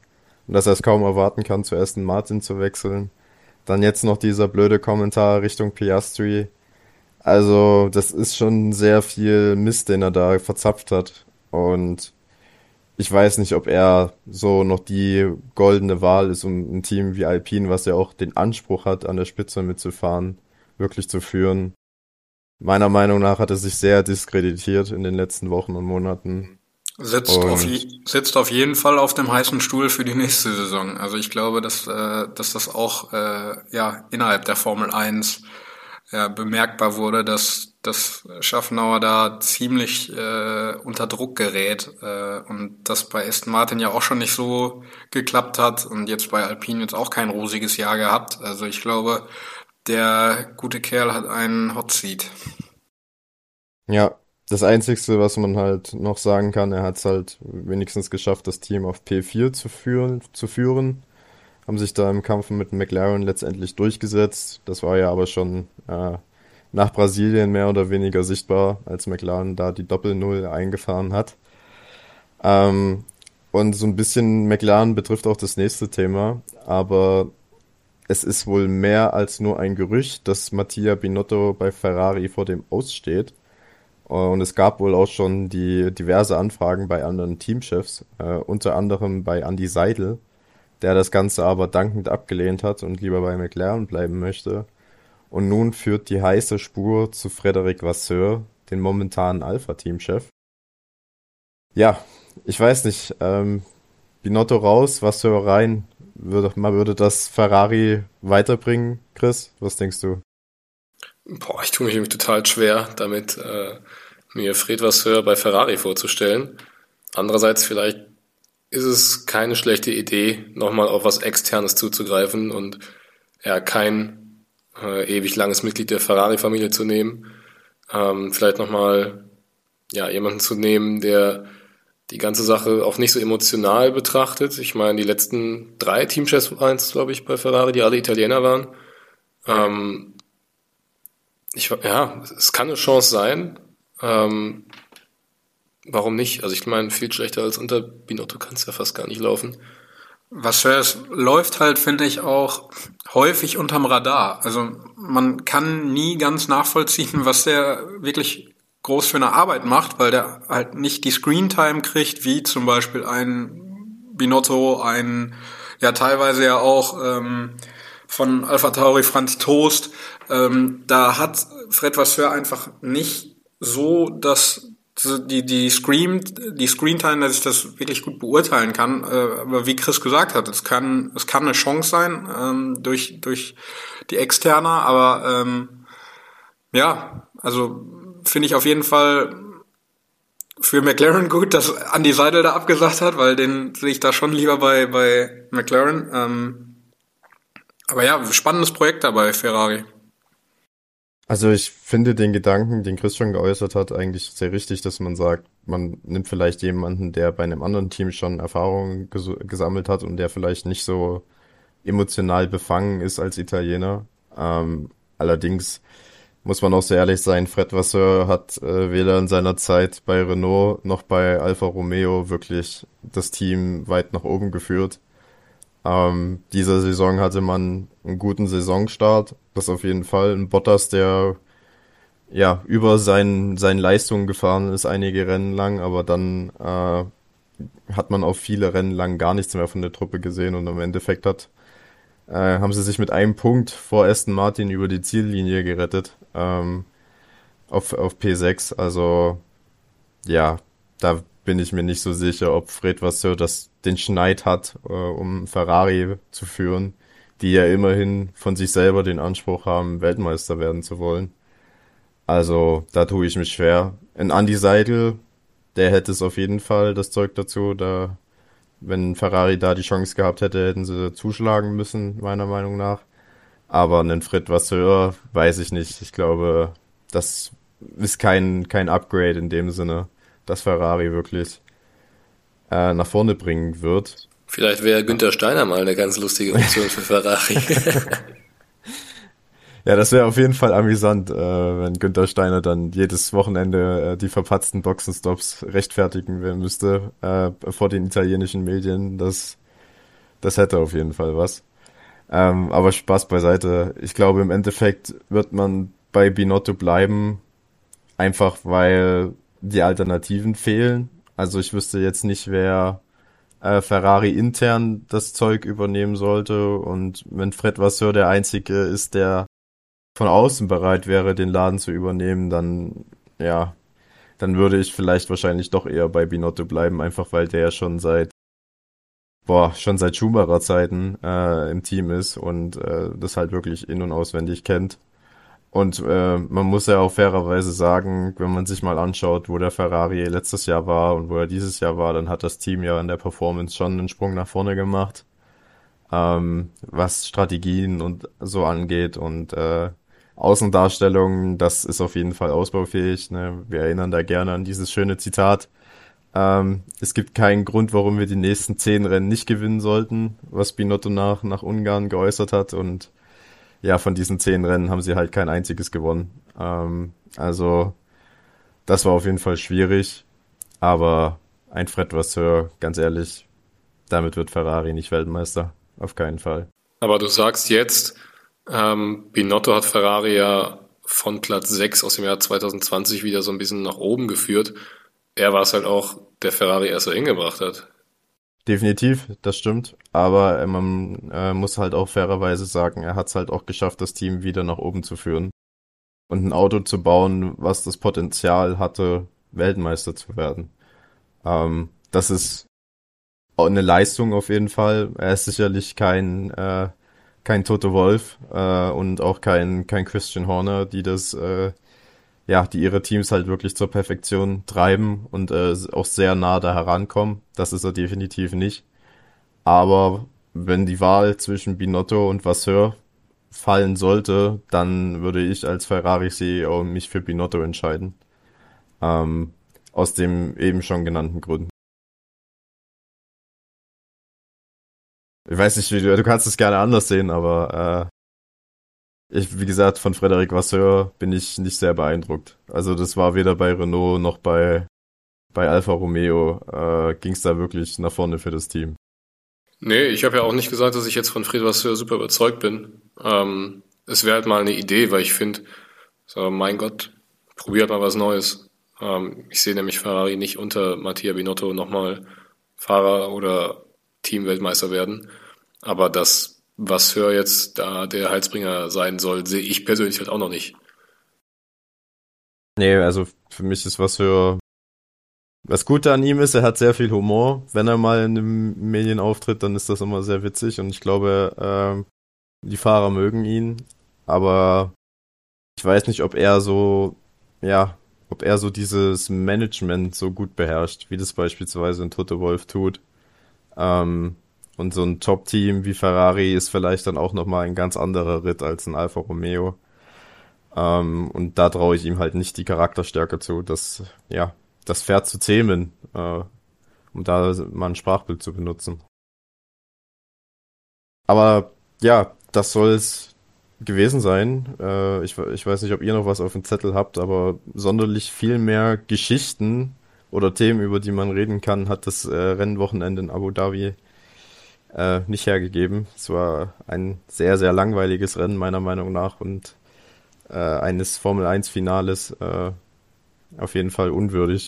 Und dass er es kaum erwarten kann, zu Aston Martin zu wechseln. Dann jetzt noch dieser blöde Kommentar Richtung Piastri. Also, das ist schon sehr viel Mist, den er da verzapft hat. Und ich weiß nicht, ob er so noch die goldene Wahl ist, um ein Team wie Alpine, was ja auch den Anspruch hat, an der Spitze mitzufahren, wirklich zu führen. Meiner Meinung nach hat er sich sehr diskreditiert in den letzten Wochen und Monaten. Sitzt, und auf, sitzt auf jeden Fall auf dem heißen Stuhl für die nächste Saison. Also ich glaube, dass, äh, dass das auch äh, ja, innerhalb der Formel 1 ja, bemerkbar wurde, dass, dass Schaffnauer da ziemlich äh, unter Druck gerät äh, und das bei Aston Martin ja auch schon nicht so geklappt hat und jetzt bei Alpine jetzt auch kein rosiges Jahr gehabt. Also ich glaube, der gute Kerl hat einen Hot Seat. Ja, das Einzigste, was man halt noch sagen kann, er hat es halt wenigstens geschafft, das Team auf P4 zu führen, zu führen. Haben sich da im Kampf mit McLaren letztendlich durchgesetzt. Das war ja aber schon äh, nach Brasilien mehr oder weniger sichtbar, als McLaren da die Doppel-Null eingefahren hat. Ähm, und so ein bisschen McLaren betrifft auch das nächste Thema, aber es ist wohl mehr als nur ein Gerücht, dass Mattia Binotto bei Ferrari vor dem Aussteht. Und es gab wohl auch schon die diverse Anfragen bei anderen Teamchefs, äh, unter anderem bei Andy Seidel, der das Ganze aber dankend abgelehnt hat und lieber bei McLaren bleiben möchte. Und nun führt die heiße Spur zu Frederic Vasseur, den momentanen Alpha-Teamchef. Ja, ich weiß nicht, ähm, Binotto raus, Vasseur rein. Würde, man würde das Ferrari weiterbringen, Chris? Was denkst du? Boah, ich tue mich nämlich total schwer, damit äh, mir Fred Vasseur bei Ferrari vorzustellen. Andererseits vielleicht ist es keine schlechte Idee, nochmal auf was Externes zuzugreifen und ja, kein äh, ewig langes Mitglied der Ferrari-Familie zu nehmen. Ähm, vielleicht nochmal ja, jemanden zu nehmen, der die ganze Sache auch nicht so emotional betrachtet. Ich meine, die letzten drei Teamchefs es, glaube ich, bei Ferrari, die alle Italiener waren. Ähm, ich, ja, es kann eine Chance sein. Ähm, warum nicht? Also ich meine, viel schlechter als unter Binotto kann es ja fast gar nicht laufen. Was es läuft halt, finde ich, auch häufig unterm Radar. Also man kann nie ganz nachvollziehen, was der wirklich groß für eine Arbeit macht, weil der halt nicht die Screentime kriegt, wie zum Beispiel ein Binotto, ein ja teilweise ja auch ähm, von Alpha Tauri Franz Toast. Ähm, da hat Fred Vasseur einfach nicht so das die, die Screen, die Screentime, dass ich das wirklich gut beurteilen kann. Äh, aber wie Chris gesagt hat, es kann, es kann eine Chance sein ähm, durch, durch die externe, aber ähm, ja, also finde ich auf jeden Fall für McLaren gut, dass Andy Seidel da abgesagt hat, weil den sehe ich da schon lieber bei, bei McLaren. Ähm, aber ja, spannendes Projekt dabei, Ferrari. Also ich finde den Gedanken, den Chris schon geäußert hat, eigentlich sehr richtig, dass man sagt, man nimmt vielleicht jemanden, der bei einem anderen Team schon Erfahrungen ges gesammelt hat und der vielleicht nicht so emotional befangen ist als Italiener. Ähm, allerdings muss man auch sehr ehrlich sein, Fred Vasseur hat äh, weder in seiner Zeit bei Renault noch bei Alfa Romeo wirklich das Team weit nach oben geführt. Ähm, dieser Saison hatte man einen guten Saisonstart, das auf jeden Fall. Ein Bottas, der ja über seinen, seinen Leistungen gefahren ist, einige Rennen lang, aber dann äh, hat man auf viele Rennen lang gar nichts mehr von der Truppe gesehen und im Endeffekt hat, äh, haben sie sich mit einem Punkt vor Aston Martin über die Ziellinie gerettet ähm, auf, auf P6. Also ja, da bin ich mir nicht so sicher, ob Fred Vasseur das den Schneid hat, äh, um Ferrari zu führen, die ja immerhin von sich selber den Anspruch haben, Weltmeister werden zu wollen. Also da tue ich mich schwer. In Andy Seidel, der hätte es auf jeden Fall das Zeug dazu. Da, wenn Ferrari da die Chance gehabt hätte, hätten sie zuschlagen müssen, meiner Meinung nach. Aber einen Fred Vasseur weiß ich nicht. Ich glaube, das ist kein, kein Upgrade in dem Sinne, dass Ferrari wirklich äh, nach vorne bringen wird. Vielleicht wäre Günther Steiner mal eine ganz lustige Option für Ferrari. ja, das wäre auf jeden Fall amüsant, äh, wenn Günther Steiner dann jedes Wochenende äh, die verpatzten Boxenstops rechtfertigen müsste äh, vor den italienischen Medien. Das, das hätte auf jeden Fall was. Ähm, aber Spaß beiseite. Ich glaube, im Endeffekt wird man bei Binotto bleiben, einfach weil die Alternativen fehlen. Also ich wüsste jetzt nicht, wer äh, Ferrari intern das Zeug übernehmen sollte. Und wenn Fred Vasseur der Einzige ist, der von außen bereit wäre, den Laden zu übernehmen, dann ja, dann würde ich vielleicht wahrscheinlich doch eher bei Binotto bleiben, einfach weil der ja schon seit boah, schon seit Schumacher Zeiten äh, im Team ist und äh, das halt wirklich in- und auswendig kennt. Und äh, man muss ja auch fairerweise sagen, wenn man sich mal anschaut, wo der Ferrari letztes Jahr war und wo er dieses Jahr war, dann hat das Team ja in der Performance schon einen Sprung nach vorne gemacht, ähm, was Strategien und so angeht und äh, Außendarstellungen, das ist auf jeden Fall ausbaufähig. Ne? Wir erinnern da gerne an dieses schöne Zitat. Ähm, es gibt keinen Grund, warum wir die nächsten zehn Rennen nicht gewinnen sollten, was Binotto nach, nach Ungarn geäußert hat und ja, von diesen zehn Rennen haben sie halt kein einziges gewonnen. Ähm, also das war auf jeden Fall schwierig, aber ein Fred Vasseur, ganz ehrlich, damit wird Ferrari nicht Weltmeister. Auf keinen Fall. Aber du sagst jetzt, ähm, Binotto hat Ferrari ja von Platz 6 aus dem Jahr 2020 wieder so ein bisschen nach oben geführt. Er war es halt auch, der Ferrari erst so hingebracht hat. Definitiv, das stimmt. Aber äh, man äh, muss halt auch fairerweise sagen, er hat es halt auch geschafft, das Team wieder nach oben zu führen. Und ein Auto zu bauen, was das Potenzial hatte, Weltmeister zu werden. Ähm, das ist auch eine Leistung auf jeden Fall. Er ist sicherlich kein, äh, kein Toto Wolf äh, und auch kein, kein Christian Horner, die das äh, ja, die ihre Teams halt wirklich zur Perfektion treiben und äh, auch sehr nah da herankommen. Das ist er definitiv nicht. Aber wenn die Wahl zwischen Binotto und Vasseur fallen sollte, dann würde ich als Ferrari-CEO mich für Binotto entscheiden. Ähm, aus dem eben schon genannten Grund. Ich weiß nicht, wie du, du kannst es gerne anders sehen, aber äh, ich, wie gesagt, von Frederic Vasseur bin ich nicht sehr beeindruckt. Also das war weder bei Renault noch bei, bei Alfa Romeo äh, ging es da wirklich nach vorne für das Team. Nee, ich habe ja auch nicht gesagt, dass ich jetzt von Fred Vasseur super überzeugt bin. Ähm, es wäre halt mal eine Idee, weil ich finde, so, mein Gott, probiert mal was Neues. Ähm, ich sehe nämlich Ferrari nicht unter Mattia Binotto nochmal Fahrer oder Teamweltmeister werden. Aber das was Hör jetzt da der Heilsbringer sein soll, sehe ich persönlich halt auch noch nicht. Nee, also für mich ist was für was Gute an ihm ist, er hat sehr viel Humor. Wenn er mal in den Medien auftritt, dann ist das immer sehr witzig und ich glaube, äh, die Fahrer mögen ihn. Aber ich weiß nicht, ob er so, ja, ob er so dieses Management so gut beherrscht, wie das beispielsweise ein Toto Wolf tut. Ähm, und so ein Top-Team wie Ferrari ist vielleicht dann auch nochmal ein ganz anderer Ritt als ein Alfa Romeo. Ähm, und da traue ich ihm halt nicht die Charakterstärke zu, das, ja, das Pferd zu zähmen, äh, um da mal ein Sprachbild zu benutzen. Aber ja, das soll es gewesen sein. Äh, ich, ich weiß nicht, ob ihr noch was auf dem Zettel habt, aber sonderlich viel mehr Geschichten oder Themen, über die man reden kann, hat das äh, Rennwochenende in Abu Dhabi äh, nicht hergegeben. Es war ein sehr, sehr langweiliges Rennen meiner Meinung nach und äh, eines Formel 1 Finales äh, auf jeden Fall unwürdig.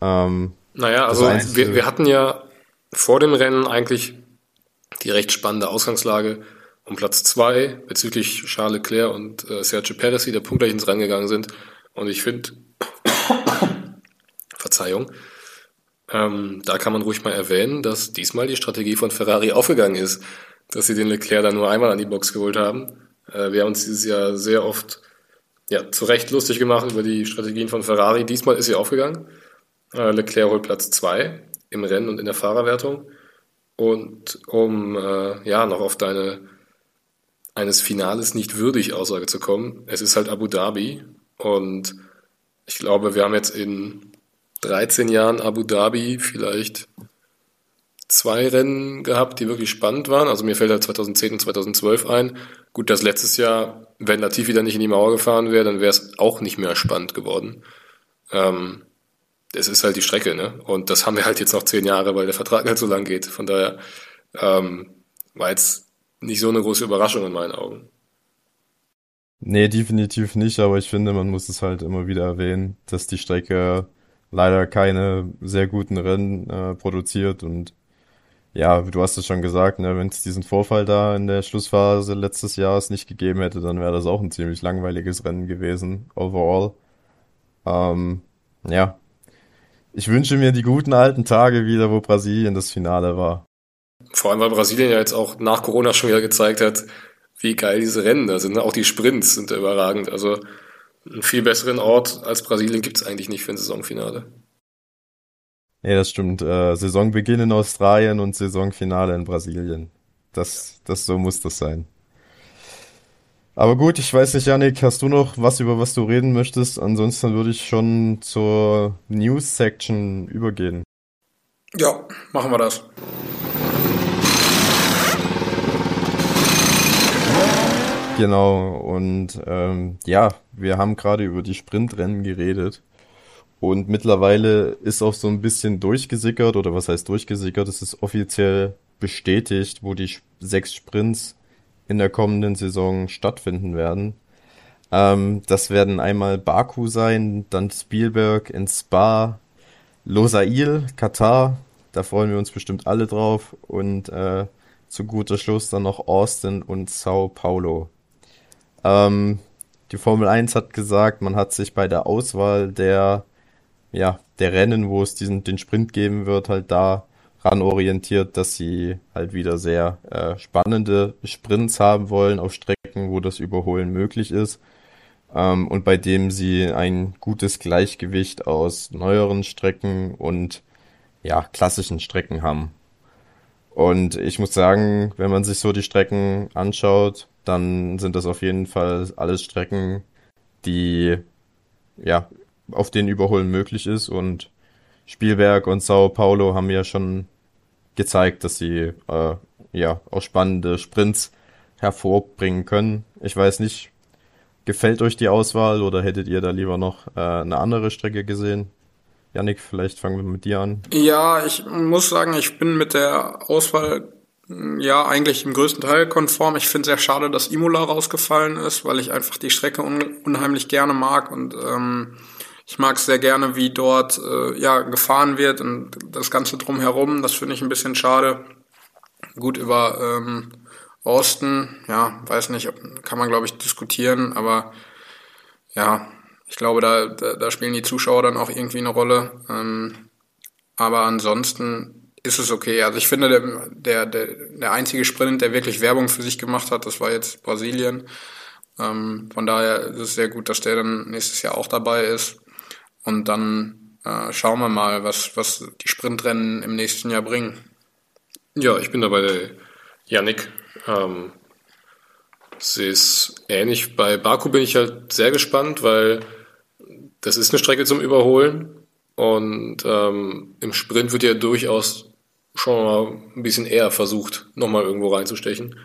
Ähm, naja, also wir, wir hatten ja vor dem Rennen eigentlich die recht spannende Ausgangslage um Platz zwei bezüglich Charles Leclerc und äh, Sergio Perez, die da punktgleich ins Rennen gegangen sind. Und ich finde, Verzeihung, ähm, da kann man ruhig mal erwähnen, dass diesmal die Strategie von Ferrari aufgegangen ist, dass sie den Leclerc dann nur einmal an die Box geholt haben. Äh, wir haben uns dieses Jahr sehr oft ja, zu Recht lustig gemacht über die Strategien von Ferrari. Diesmal ist sie aufgegangen. Äh, Leclerc holt Platz zwei im Rennen und in der Fahrerwertung. Und um äh, ja noch auf deine eines Finales nicht würdig Aussage zu kommen, es ist halt Abu Dhabi und ich glaube, wir haben jetzt in 13 Jahren Abu Dhabi vielleicht zwei Rennen gehabt, die wirklich spannend waren. Also mir fällt halt 2010 und 2012 ein. Gut, das letztes Jahr, wenn Latifi dann nicht in die Mauer gefahren wäre, dann wäre es auch nicht mehr spannend geworden. Ähm, es ist halt die Strecke, ne? Und das haben wir halt jetzt noch zehn Jahre, weil der Vertrag halt so lang geht. Von daher ähm, war jetzt nicht so eine große Überraschung in meinen Augen. Nee, definitiv nicht, aber ich finde, man muss es halt immer wieder erwähnen, dass die Strecke leider keine sehr guten Rennen äh, produziert und ja, du hast es schon gesagt, ne, wenn es diesen Vorfall da in der Schlussphase letztes Jahres nicht gegeben hätte, dann wäre das auch ein ziemlich langweiliges Rennen gewesen, overall. Ähm, ja. Ich wünsche mir die guten alten Tage wieder, wo Brasilien das Finale war. Vor allem, weil Brasilien ja jetzt auch nach Corona schon wieder gezeigt hat, wie geil diese Rennen da sind. Auch die Sprints sind da überragend. Also einen viel besseren Ort als Brasilien gibt es eigentlich nicht für ein Saisonfinale. Nee, das stimmt. Äh, Saisonbeginn in Australien und Saisonfinale in Brasilien. Das, das, so muss das sein. Aber gut, ich weiß nicht, Janik, hast du noch was, über was du reden möchtest? Ansonsten würde ich schon zur News-Section übergehen. Ja, machen wir das. Genau, und ähm, ja, wir haben gerade über die Sprintrennen geredet. Und mittlerweile ist auch so ein bisschen durchgesickert, oder was heißt durchgesickert? Es ist offiziell bestätigt, wo die sechs Sprints in der kommenden Saison stattfinden werden. Ähm, das werden einmal Baku sein, dann Spielberg in Spa, Losail, Katar, Da freuen wir uns bestimmt alle drauf. Und äh, zu guter Schluss dann noch Austin und Sao Paulo. Ähm, die Formel 1 hat gesagt, man hat sich bei der Auswahl der, ja, der Rennen, wo es diesen, den Sprint geben wird, halt da ran orientiert, dass sie halt wieder sehr äh, spannende Sprints haben wollen auf Strecken, wo das Überholen möglich ist ähm, und bei dem sie ein gutes Gleichgewicht aus neueren Strecken und ja, klassischen Strecken haben. Und ich muss sagen, wenn man sich so die Strecken anschaut, dann sind das auf jeden Fall alles Strecken, die ja auf denen Überholen möglich ist und Spielberg und Sao Paulo haben ja schon gezeigt, dass sie äh, ja auch spannende Sprints hervorbringen können. Ich weiß nicht, gefällt euch die Auswahl oder hättet ihr da lieber noch äh, eine andere Strecke gesehen? Janik, vielleicht fangen wir mit dir an. Ja, ich muss sagen, ich bin mit der Auswahl ja eigentlich im größten Teil konform. Ich finde sehr schade, dass Imola rausgefallen ist, weil ich einfach die Strecke un unheimlich gerne mag und ähm, ich mag es sehr gerne, wie dort äh, ja gefahren wird und das Ganze drumherum. Das finde ich ein bisschen schade. Gut über ähm, Osten, ja, weiß nicht, kann man glaube ich diskutieren, aber ja, ich glaube, da, da, da spielen die Zuschauer dann auch irgendwie eine Rolle. Ähm, aber ansonsten ist es okay. Also ich finde, der, der, der, der einzige Sprint, der wirklich Werbung für sich gemacht hat, das war jetzt Brasilien. Ähm, von daher ist es sehr gut, dass der dann nächstes Jahr auch dabei ist. Und dann äh, schauen wir mal, was, was die Sprintrennen im nächsten Jahr bringen. Ja, ich bin dabei der Yannick. Ähm, sehe es ähnlich. Bei Baku bin ich halt sehr gespannt, weil das ist eine Strecke zum Überholen. Und ähm, im Sprint wird ja durchaus schon mal ein bisschen eher versucht, nochmal irgendwo reinzustechen.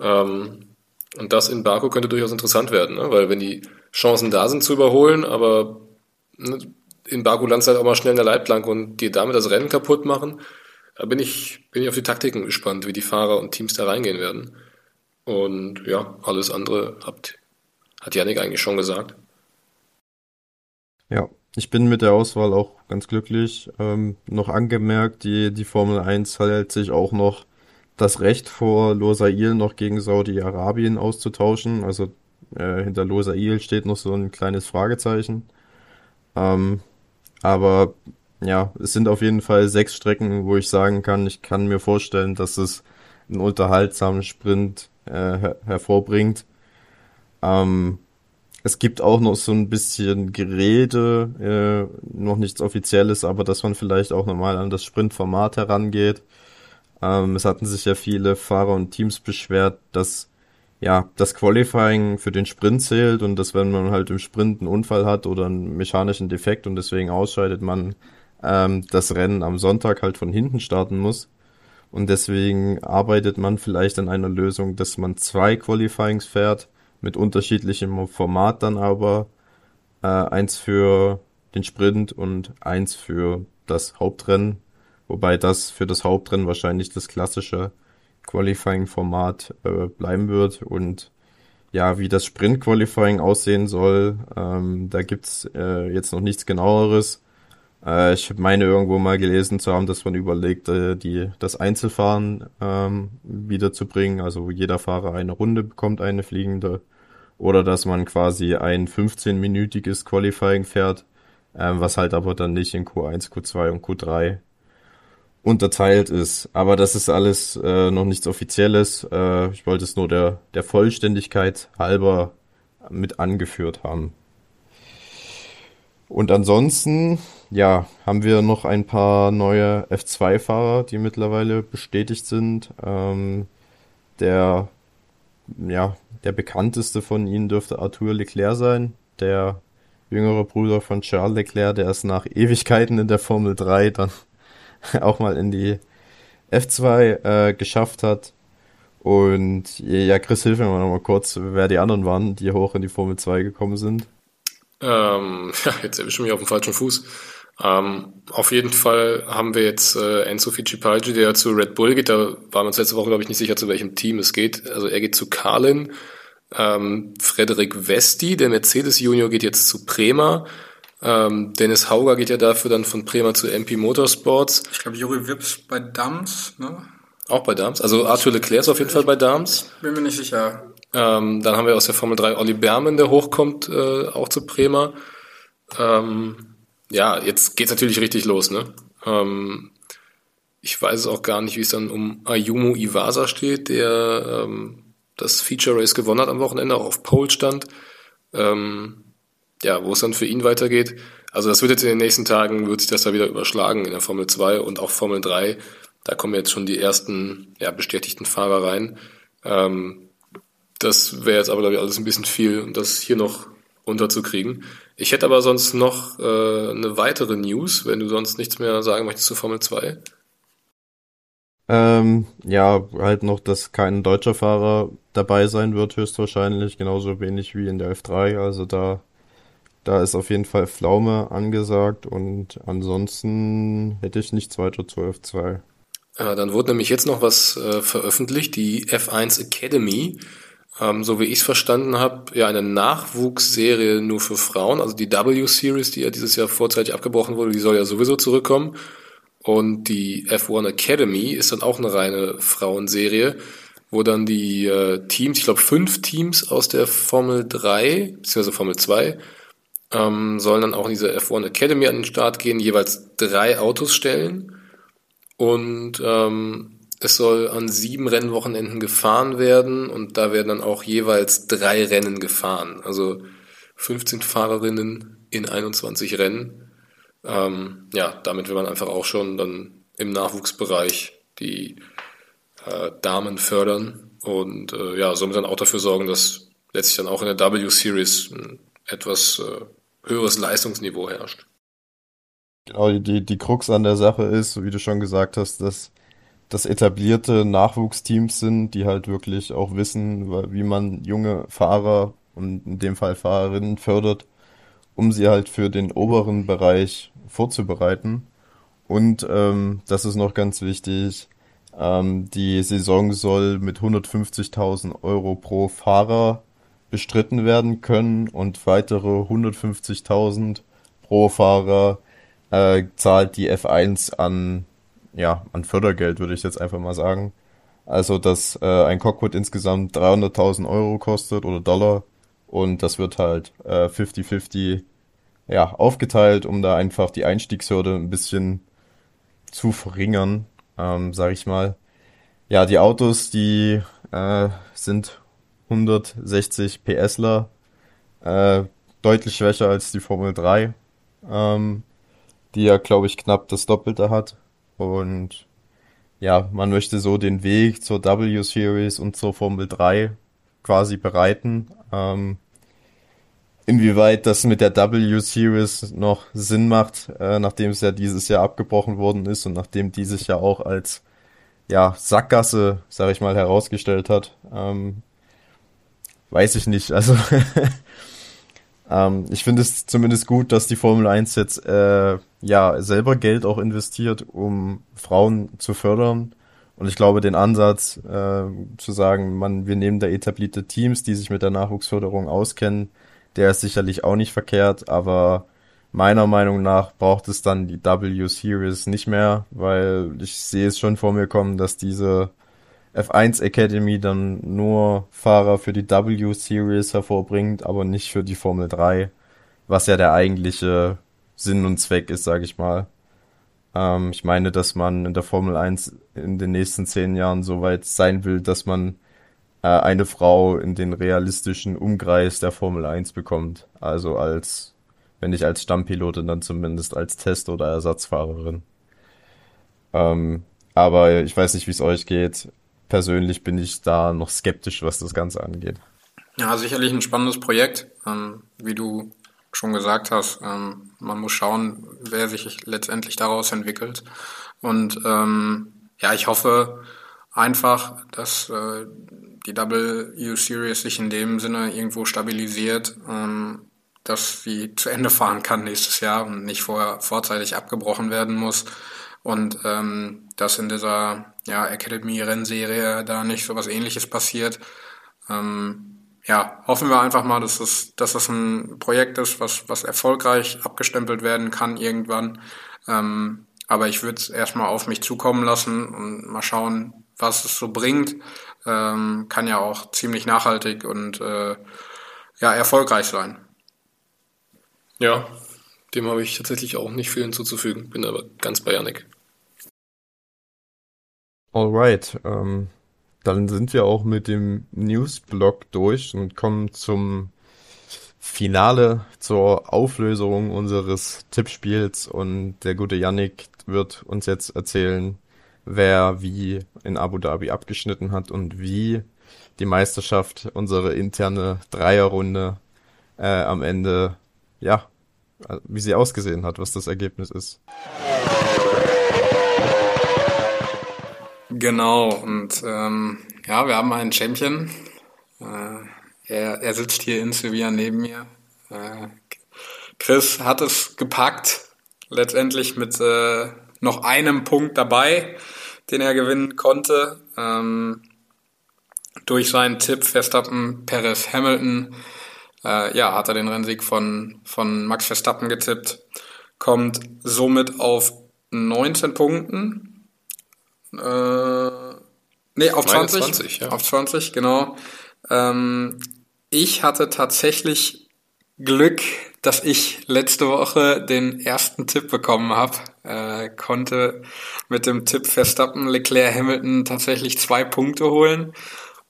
Ähm, und das in Baku könnte durchaus interessant werden, ne? weil wenn die Chancen da sind zu überholen, aber Ne, in Baku landest halt auch mal schnell in der Leitplanke und dir damit das Rennen kaputt machen. Da bin ich, bin ich auf die Taktiken gespannt, wie die Fahrer und Teams da reingehen werden. Und ja, alles andere habt, hat Janik eigentlich schon gesagt. Ja, ich bin mit der Auswahl auch ganz glücklich. Ähm, noch angemerkt, die, die Formel 1 hält sich auch noch das Recht vor, Losail noch gegen Saudi-Arabien auszutauschen. Also äh, hinter Losail steht noch so ein kleines Fragezeichen. Ähm, aber ja, es sind auf jeden Fall sechs Strecken, wo ich sagen kann, ich kann mir vorstellen, dass es einen unterhaltsamen Sprint äh, her hervorbringt. Ähm, es gibt auch noch so ein bisschen Gerede, äh, noch nichts Offizielles, aber dass man vielleicht auch nochmal an das Sprintformat herangeht. Ähm, es hatten sich ja viele Fahrer und Teams beschwert, dass ja, das Qualifying für den Sprint zählt und dass wenn man halt im Sprint einen Unfall hat oder einen mechanischen Defekt und deswegen ausscheidet, man ähm, das Rennen am Sonntag halt von hinten starten muss. Und deswegen arbeitet man vielleicht an einer Lösung, dass man zwei Qualifyings fährt, mit unterschiedlichem Format dann aber äh, eins für den Sprint und eins für das Hauptrennen. Wobei das für das Hauptrennen wahrscheinlich das klassische Qualifying-Format äh, bleiben wird und ja, wie das Sprint-Qualifying aussehen soll, ähm, da gibt's äh, jetzt noch nichts genaueres. Äh, ich meine irgendwo mal gelesen zu haben, dass man überlegt, äh, die, das Einzelfahren ähm, wiederzubringen, also jeder Fahrer eine Runde bekommt, eine fliegende, oder dass man quasi ein 15-minütiges Qualifying fährt, äh, was halt aber dann nicht in Q1, Q2 und Q3 unterteilt ist. Aber das ist alles äh, noch nichts Offizielles. Äh, ich wollte es nur der, der Vollständigkeit halber mit angeführt haben. Und ansonsten, ja, haben wir noch ein paar neue F2-Fahrer, die mittlerweile bestätigt sind. Ähm, der, ja, der bekannteste von ihnen dürfte Arthur Leclerc sein, der jüngere Bruder von Charles Leclerc, der ist nach Ewigkeiten in der Formel 3 dann auch mal in die F2 äh, geschafft hat. Und ja, Chris, hilf mir mal noch mal kurz, wer die anderen waren, die hoch in die Formel 2 gekommen sind. Ähm, ja, jetzt erwische ich mich auf dem falschen Fuß. Ähm, auf jeden Fall haben wir jetzt äh, Enzo Fittipaldi, der zu Red Bull geht. Da waren wir uns letzte Woche, glaube ich, nicht sicher, zu welchem Team es geht. Also er geht zu Carlin. Ähm, Frederik Vesti, der Mercedes Junior, geht jetzt zu Prema. Ähm, Dennis Hauger geht ja dafür dann von Prema zu MP Motorsports. Ich glaube, Juri Wips bei Dams, ne? Auch bei Dams. Also Arthur Leclerc ist auf jeden Fall bei Dams. Bin mir nicht sicher. Ähm, dann haben wir aus der Formel 3 Olli Berman, der hochkommt, äh, auch zu Prema. Ähm, ja, jetzt geht's natürlich richtig los, ne? Ähm, ich weiß es auch gar nicht, wie es dann um Ayumu Iwasa steht, der ähm, das Feature Race gewonnen hat am Wochenende, auch auf Pole stand. Ähm, ja, wo es dann für ihn weitergeht. Also das wird jetzt in den nächsten Tagen, wird sich das da wieder überschlagen in der Formel 2 und auch Formel 3. Da kommen jetzt schon die ersten ja, bestätigten Fahrer rein. Ähm, das wäre jetzt aber, glaube ich, alles ein bisschen viel, um das hier noch unterzukriegen. Ich hätte aber sonst noch äh, eine weitere News, wenn du sonst nichts mehr sagen möchtest zu Formel 2. Ähm, ja, halt noch, dass kein deutscher Fahrer dabei sein wird, höchstwahrscheinlich, genauso wenig wie in der F3. Also da, da ist auf jeden Fall Pflaume angesagt und ansonsten hätte ich nichts weiter zur F2. Äh, dann wurde nämlich jetzt noch was äh, veröffentlicht, die F1 Academy. Ähm, so wie ich es verstanden habe, ja eine Nachwuchsserie nur für Frauen. Also die W-Series, die ja dieses Jahr vorzeitig abgebrochen wurde, die soll ja sowieso zurückkommen. Und die F1 Academy ist dann auch eine reine Frauenserie, wo dann die äh, Teams, ich glaube fünf Teams aus der Formel 3 bzw. Formel 2, ähm, sollen dann auch in diese F1 Academy an den Start gehen, jeweils drei Autos stellen. Und ähm, es soll an sieben Rennwochenenden gefahren werden und da werden dann auch jeweils drei Rennen gefahren. Also 15 Fahrerinnen in 21 Rennen. Ähm, ja, damit will man einfach auch schon dann im Nachwuchsbereich die äh, Damen fördern und äh, ja, somit dann auch dafür sorgen, dass letztlich dann auch in der W-Series ein etwas äh, höheres Leistungsniveau herrscht. Genau, die, die Krux an der Sache ist, wie du schon gesagt hast, dass das etablierte Nachwuchsteams sind, die halt wirklich auch wissen, wie man junge Fahrer und in dem Fall Fahrerinnen fördert, um sie halt für den oberen Bereich vorzubereiten. Und ähm, das ist noch ganz wichtig, ähm, die Saison soll mit 150.000 Euro pro Fahrer bestritten werden können und weitere 150.000 pro Fahrer äh, zahlt die F1 an ja, an Fördergeld, würde ich jetzt einfach mal sagen. Also, dass äh, ein Cockpit insgesamt 300.000 Euro kostet oder Dollar und das wird halt 50-50 äh, ja, aufgeteilt, um da einfach die Einstiegshürde ein bisschen zu verringern, ähm, sag ich mal. Ja, die Autos, die äh, sind 160 PSler, äh, deutlich schwächer als die Formel 3, ähm, die ja, glaube ich, knapp das Doppelte hat. Und ja, man möchte so den Weg zur W-Series und zur Formel 3 quasi bereiten. Ähm, inwieweit das mit der W-Series noch Sinn macht, äh, nachdem es ja dieses Jahr abgebrochen worden ist und nachdem dieses Jahr auch als ja, Sackgasse, sag ich mal, herausgestellt hat, ähm, weiß ich nicht. Also ähm, ich finde es zumindest gut, dass die Formel 1 jetzt äh, ja selber Geld auch investiert, um Frauen zu fördern. Und ich glaube, den Ansatz äh, zu sagen, man, wir nehmen da etablierte Teams, die sich mit der Nachwuchsförderung auskennen, der ist sicherlich auch nicht verkehrt, aber meiner Meinung nach braucht es dann die W-Series nicht mehr, weil ich sehe es schon vor mir kommen, dass diese F1 Academy dann nur Fahrer für die W-Series hervorbringt, aber nicht für die Formel 3, was ja der eigentliche Sinn und Zweck ist, sage ich mal. Ähm, ich meine, dass man in der Formel 1 in den nächsten zehn Jahren so weit sein will, dass man äh, eine Frau in den realistischen Umkreis der Formel 1 bekommt. Also als, wenn nicht als Stammpilotin, dann zumindest als Test- oder Ersatzfahrerin. Ähm, aber ich weiß nicht, wie es euch geht persönlich bin ich da noch skeptisch, was das Ganze angeht. Ja, sicherlich ein spannendes Projekt. Ähm, wie du schon gesagt hast, ähm, man muss schauen, wer sich letztendlich daraus entwickelt. Und ähm, ja, ich hoffe einfach, dass äh, die W-Series sich in dem Sinne irgendwo stabilisiert, ähm, dass sie zu Ende fahren kann nächstes Jahr und nicht vorher vorzeitig abgebrochen werden muss. Und ähm, dass in dieser ja, Academy-Rennserie da nicht so was ähnliches passiert. Ähm, ja, hoffen wir einfach mal, dass das, dass das ein Projekt ist, was, was erfolgreich abgestempelt werden kann irgendwann. Ähm, aber ich würde es erstmal auf mich zukommen lassen und mal schauen, was es so bringt. Ähm, kann ja auch ziemlich nachhaltig und äh, ja, erfolgreich sein. Ja, dem habe ich tatsächlich auch nicht viel hinzuzufügen, bin aber ganz bei Yannick. Alright, ähm, dann sind wir auch mit dem Newsblock durch und kommen zum Finale, zur Auflösung unseres Tippspiels und der gute Yannick wird uns jetzt erzählen, wer wie in Abu Dhabi abgeschnitten hat und wie die Meisterschaft, unsere interne Dreierrunde äh, am Ende, ja, wie sie ausgesehen hat, was das Ergebnis ist. Genau, und ähm, ja, wir haben einen Champion. Äh, er, er sitzt hier in Sevilla neben mir. Äh, Chris hat es gepackt, letztendlich mit äh, noch einem Punkt dabei, den er gewinnen konnte. Ähm, durch seinen Tipp Verstappen, Perez, Hamilton. Äh, ja, hat er den Rennsieg von, von Max Verstappen getippt. Kommt somit auf 19 Punkten äh, nee, auf 20. 20 ja. Auf 20, genau. Ähm, ich hatte tatsächlich Glück, dass ich letzte Woche den ersten Tipp bekommen habe. Äh, konnte mit dem Tipp Verstappen, Leclerc, Hamilton tatsächlich zwei Punkte holen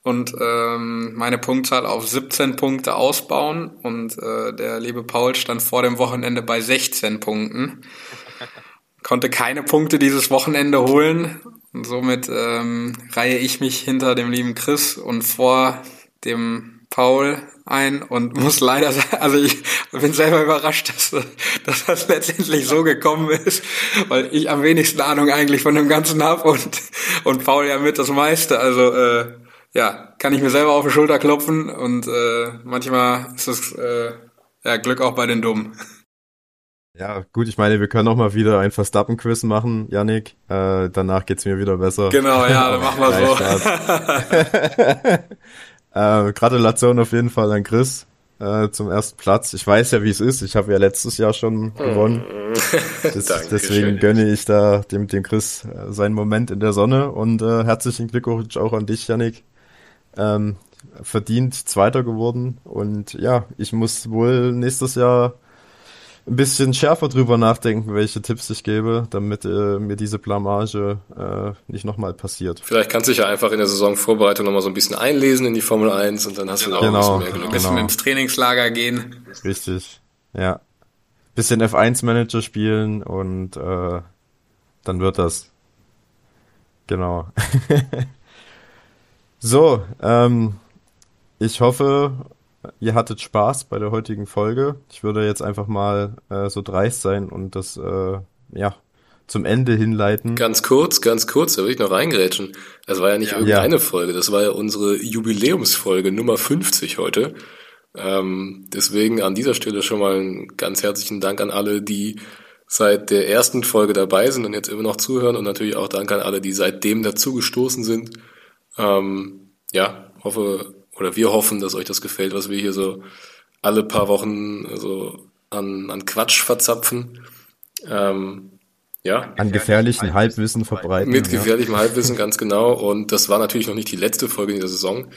und ähm, meine Punktzahl auf 17 Punkte ausbauen. Und äh, der liebe Paul stand vor dem Wochenende bei 16 Punkten. Konnte keine Punkte dieses Wochenende holen und somit ähm, reihe ich mich hinter dem lieben Chris und vor dem Paul ein und muss leider sagen, also ich bin selber überrascht, dass, dass das letztendlich so gekommen ist, weil ich am wenigsten Ahnung eigentlich von dem Ganzen habe und, und Paul ja mit das meiste. Also äh, ja, kann ich mir selber auf die Schulter klopfen und äh, manchmal ist das äh, ja, Glück auch bei den Dummen. Ja, gut, ich meine, wir können auch mal wieder ein Verstappen-Quiz machen, Yannick. Äh, danach geht's mir wieder besser. Genau, ja, dann machen wir so. äh, Gratulation auf jeden Fall an Chris äh, zum ersten Platz. Ich weiß ja, wie es ist. Ich habe ja letztes Jahr schon gewonnen. Das, deswegen gönne ich da dem, dem Chris äh, seinen Moment in der Sonne. Und äh, herzlichen Glückwunsch auch an dich, Yannick. Ähm, verdient Zweiter geworden. Und ja, ich muss wohl nächstes Jahr ein bisschen schärfer drüber nachdenken, welche Tipps ich gebe, damit äh, mir diese Blamage äh, nicht nochmal passiert. Vielleicht kannst du dich ja einfach in der Saisonvorbereitung nochmal so ein bisschen einlesen in die Formel 1 und dann hast genau. du da auch ein bisschen mehr Glück. Genau. Ein bisschen ins Trainingslager gehen. Richtig, ja. Bisschen F1-Manager spielen und äh, dann wird das. Genau. so, ähm, ich hoffe, ihr hattet Spaß bei der heutigen Folge. Ich würde jetzt einfach mal äh, so dreist sein und das äh, ja zum Ende hinleiten. Ganz kurz, ganz kurz, da will ich noch reingerätschen. Das war ja nicht ja. irgendeine ja. Folge, das war ja unsere Jubiläumsfolge Nummer 50 heute. Ähm, deswegen an dieser Stelle schon mal einen ganz herzlichen Dank an alle, die seit der ersten Folge dabei sind und jetzt immer noch zuhören und natürlich auch Dank an alle, die seitdem dazugestoßen sind. Ähm, ja, hoffe, oder wir hoffen, dass euch das gefällt, was wir hier so alle paar Wochen so an, an Quatsch verzapfen. Ähm, ja. An gefährlichen Halbwissen verbreiten. Mit gefährlichem ja. Halbwissen, ganz genau. Und das war natürlich noch nicht die letzte Folge in der Saison.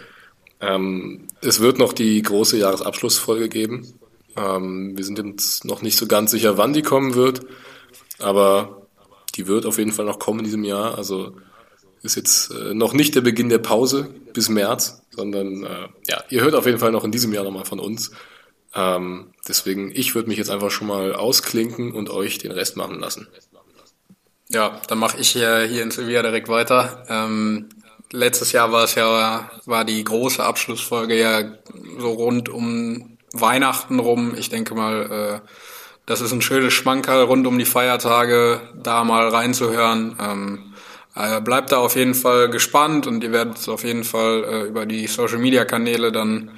Ähm, es wird noch die große Jahresabschlussfolge geben. Ähm, wir sind uns noch nicht so ganz sicher, wann die kommen wird. Aber die wird auf jeden Fall noch kommen in diesem Jahr. Also ist jetzt äh, noch nicht der Beginn der Pause bis März, sondern äh, ja, ihr hört auf jeden Fall noch in diesem Jahr nochmal von uns. Ähm, deswegen, ich würde mich jetzt einfach schon mal ausklinken und euch den Rest machen lassen. Ja, dann mache ich hier, hier in Sevilla direkt weiter. Ähm, letztes Jahr war es ja, war die große Abschlussfolge ja so rund um Weihnachten rum. Ich denke mal, äh, das ist ein schönes Schmankerl rund um die Feiertage, da mal reinzuhören. Ähm, äh, bleibt da auf jeden Fall gespannt und ihr werdet es auf jeden Fall äh, über die Social Media Kanäle dann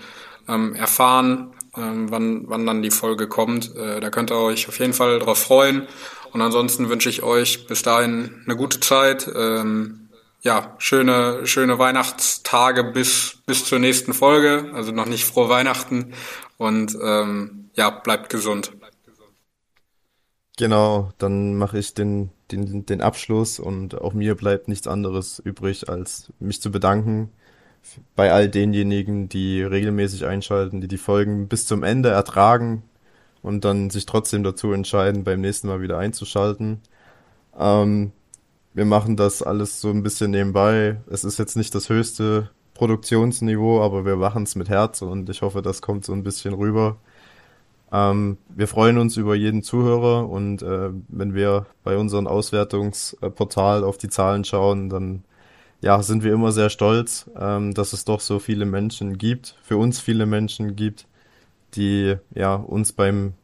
ähm, erfahren, ähm, wann, wann dann die Folge kommt. Äh, da könnt ihr euch auf jeden Fall drauf freuen. Und ansonsten wünsche ich euch bis dahin eine gute Zeit. Ähm, ja, schöne, schöne Weihnachtstage bis, bis zur nächsten Folge. Also noch nicht frohe Weihnachten und ähm, ja, bleibt gesund. Genau, dann mache ich den, den, den Abschluss und auch mir bleibt nichts anderes übrig, als mich zu bedanken bei all denjenigen, die regelmäßig einschalten, die die Folgen bis zum Ende ertragen und dann sich trotzdem dazu entscheiden, beim nächsten Mal wieder einzuschalten. Ähm, wir machen das alles so ein bisschen nebenbei. Es ist jetzt nicht das höchste Produktionsniveau, aber wir machen es mit Herz und ich hoffe, das kommt so ein bisschen rüber. Ähm, wir freuen uns über jeden Zuhörer und äh, wenn wir bei unserem Auswertungsportal auf die Zahlen schauen, dann ja, sind wir immer sehr stolz, ähm, dass es doch so viele Menschen gibt, für uns viele Menschen gibt, die ja uns beim,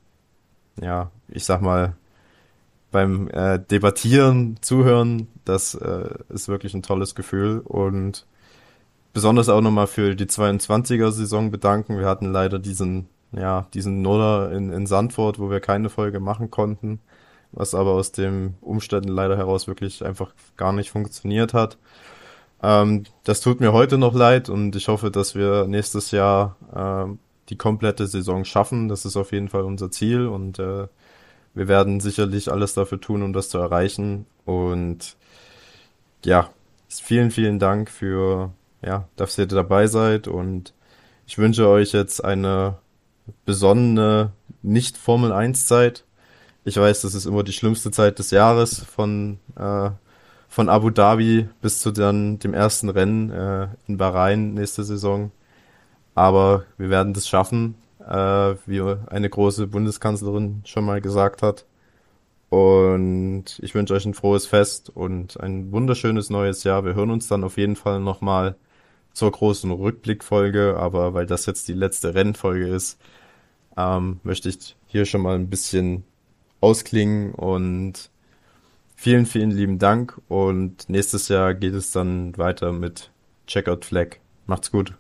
ja, ich sag mal, beim äh, Debattieren zuhören. Das äh, ist wirklich ein tolles Gefühl und besonders auch nochmal für die 22er Saison bedanken. Wir hatten leider diesen, ja, diesen Nuller in, in Sandford, wo wir keine Folge machen konnten, was aber aus den Umständen leider heraus wirklich einfach gar nicht funktioniert hat. Ähm, das tut mir heute noch leid und ich hoffe, dass wir nächstes Jahr äh, die komplette Saison schaffen. Das ist auf jeden Fall unser Ziel und äh, wir werden sicherlich alles dafür tun, um das zu erreichen. Und ja, vielen, vielen Dank für, ja, dass ihr dabei seid und ich wünsche euch jetzt eine besonnene Nicht-Formel 1 Zeit. Ich weiß, das ist immer die schlimmste Zeit des Jahres von, äh, von Abu Dhabi bis zu dann dem ersten Rennen äh, in Bahrain nächste Saison. Aber wir werden das schaffen, äh, wie eine große Bundeskanzlerin schon mal gesagt hat. Und ich wünsche euch ein frohes Fest und ein wunderschönes neues Jahr. Wir hören uns dann auf jeden Fall nochmal zur großen Rückblickfolge, aber weil das jetzt die letzte Rennfolge ist, ähm, möchte ich hier schon mal ein bisschen ausklingen und vielen, vielen lieben Dank und nächstes Jahr geht es dann weiter mit Checkout Flag. Macht's gut.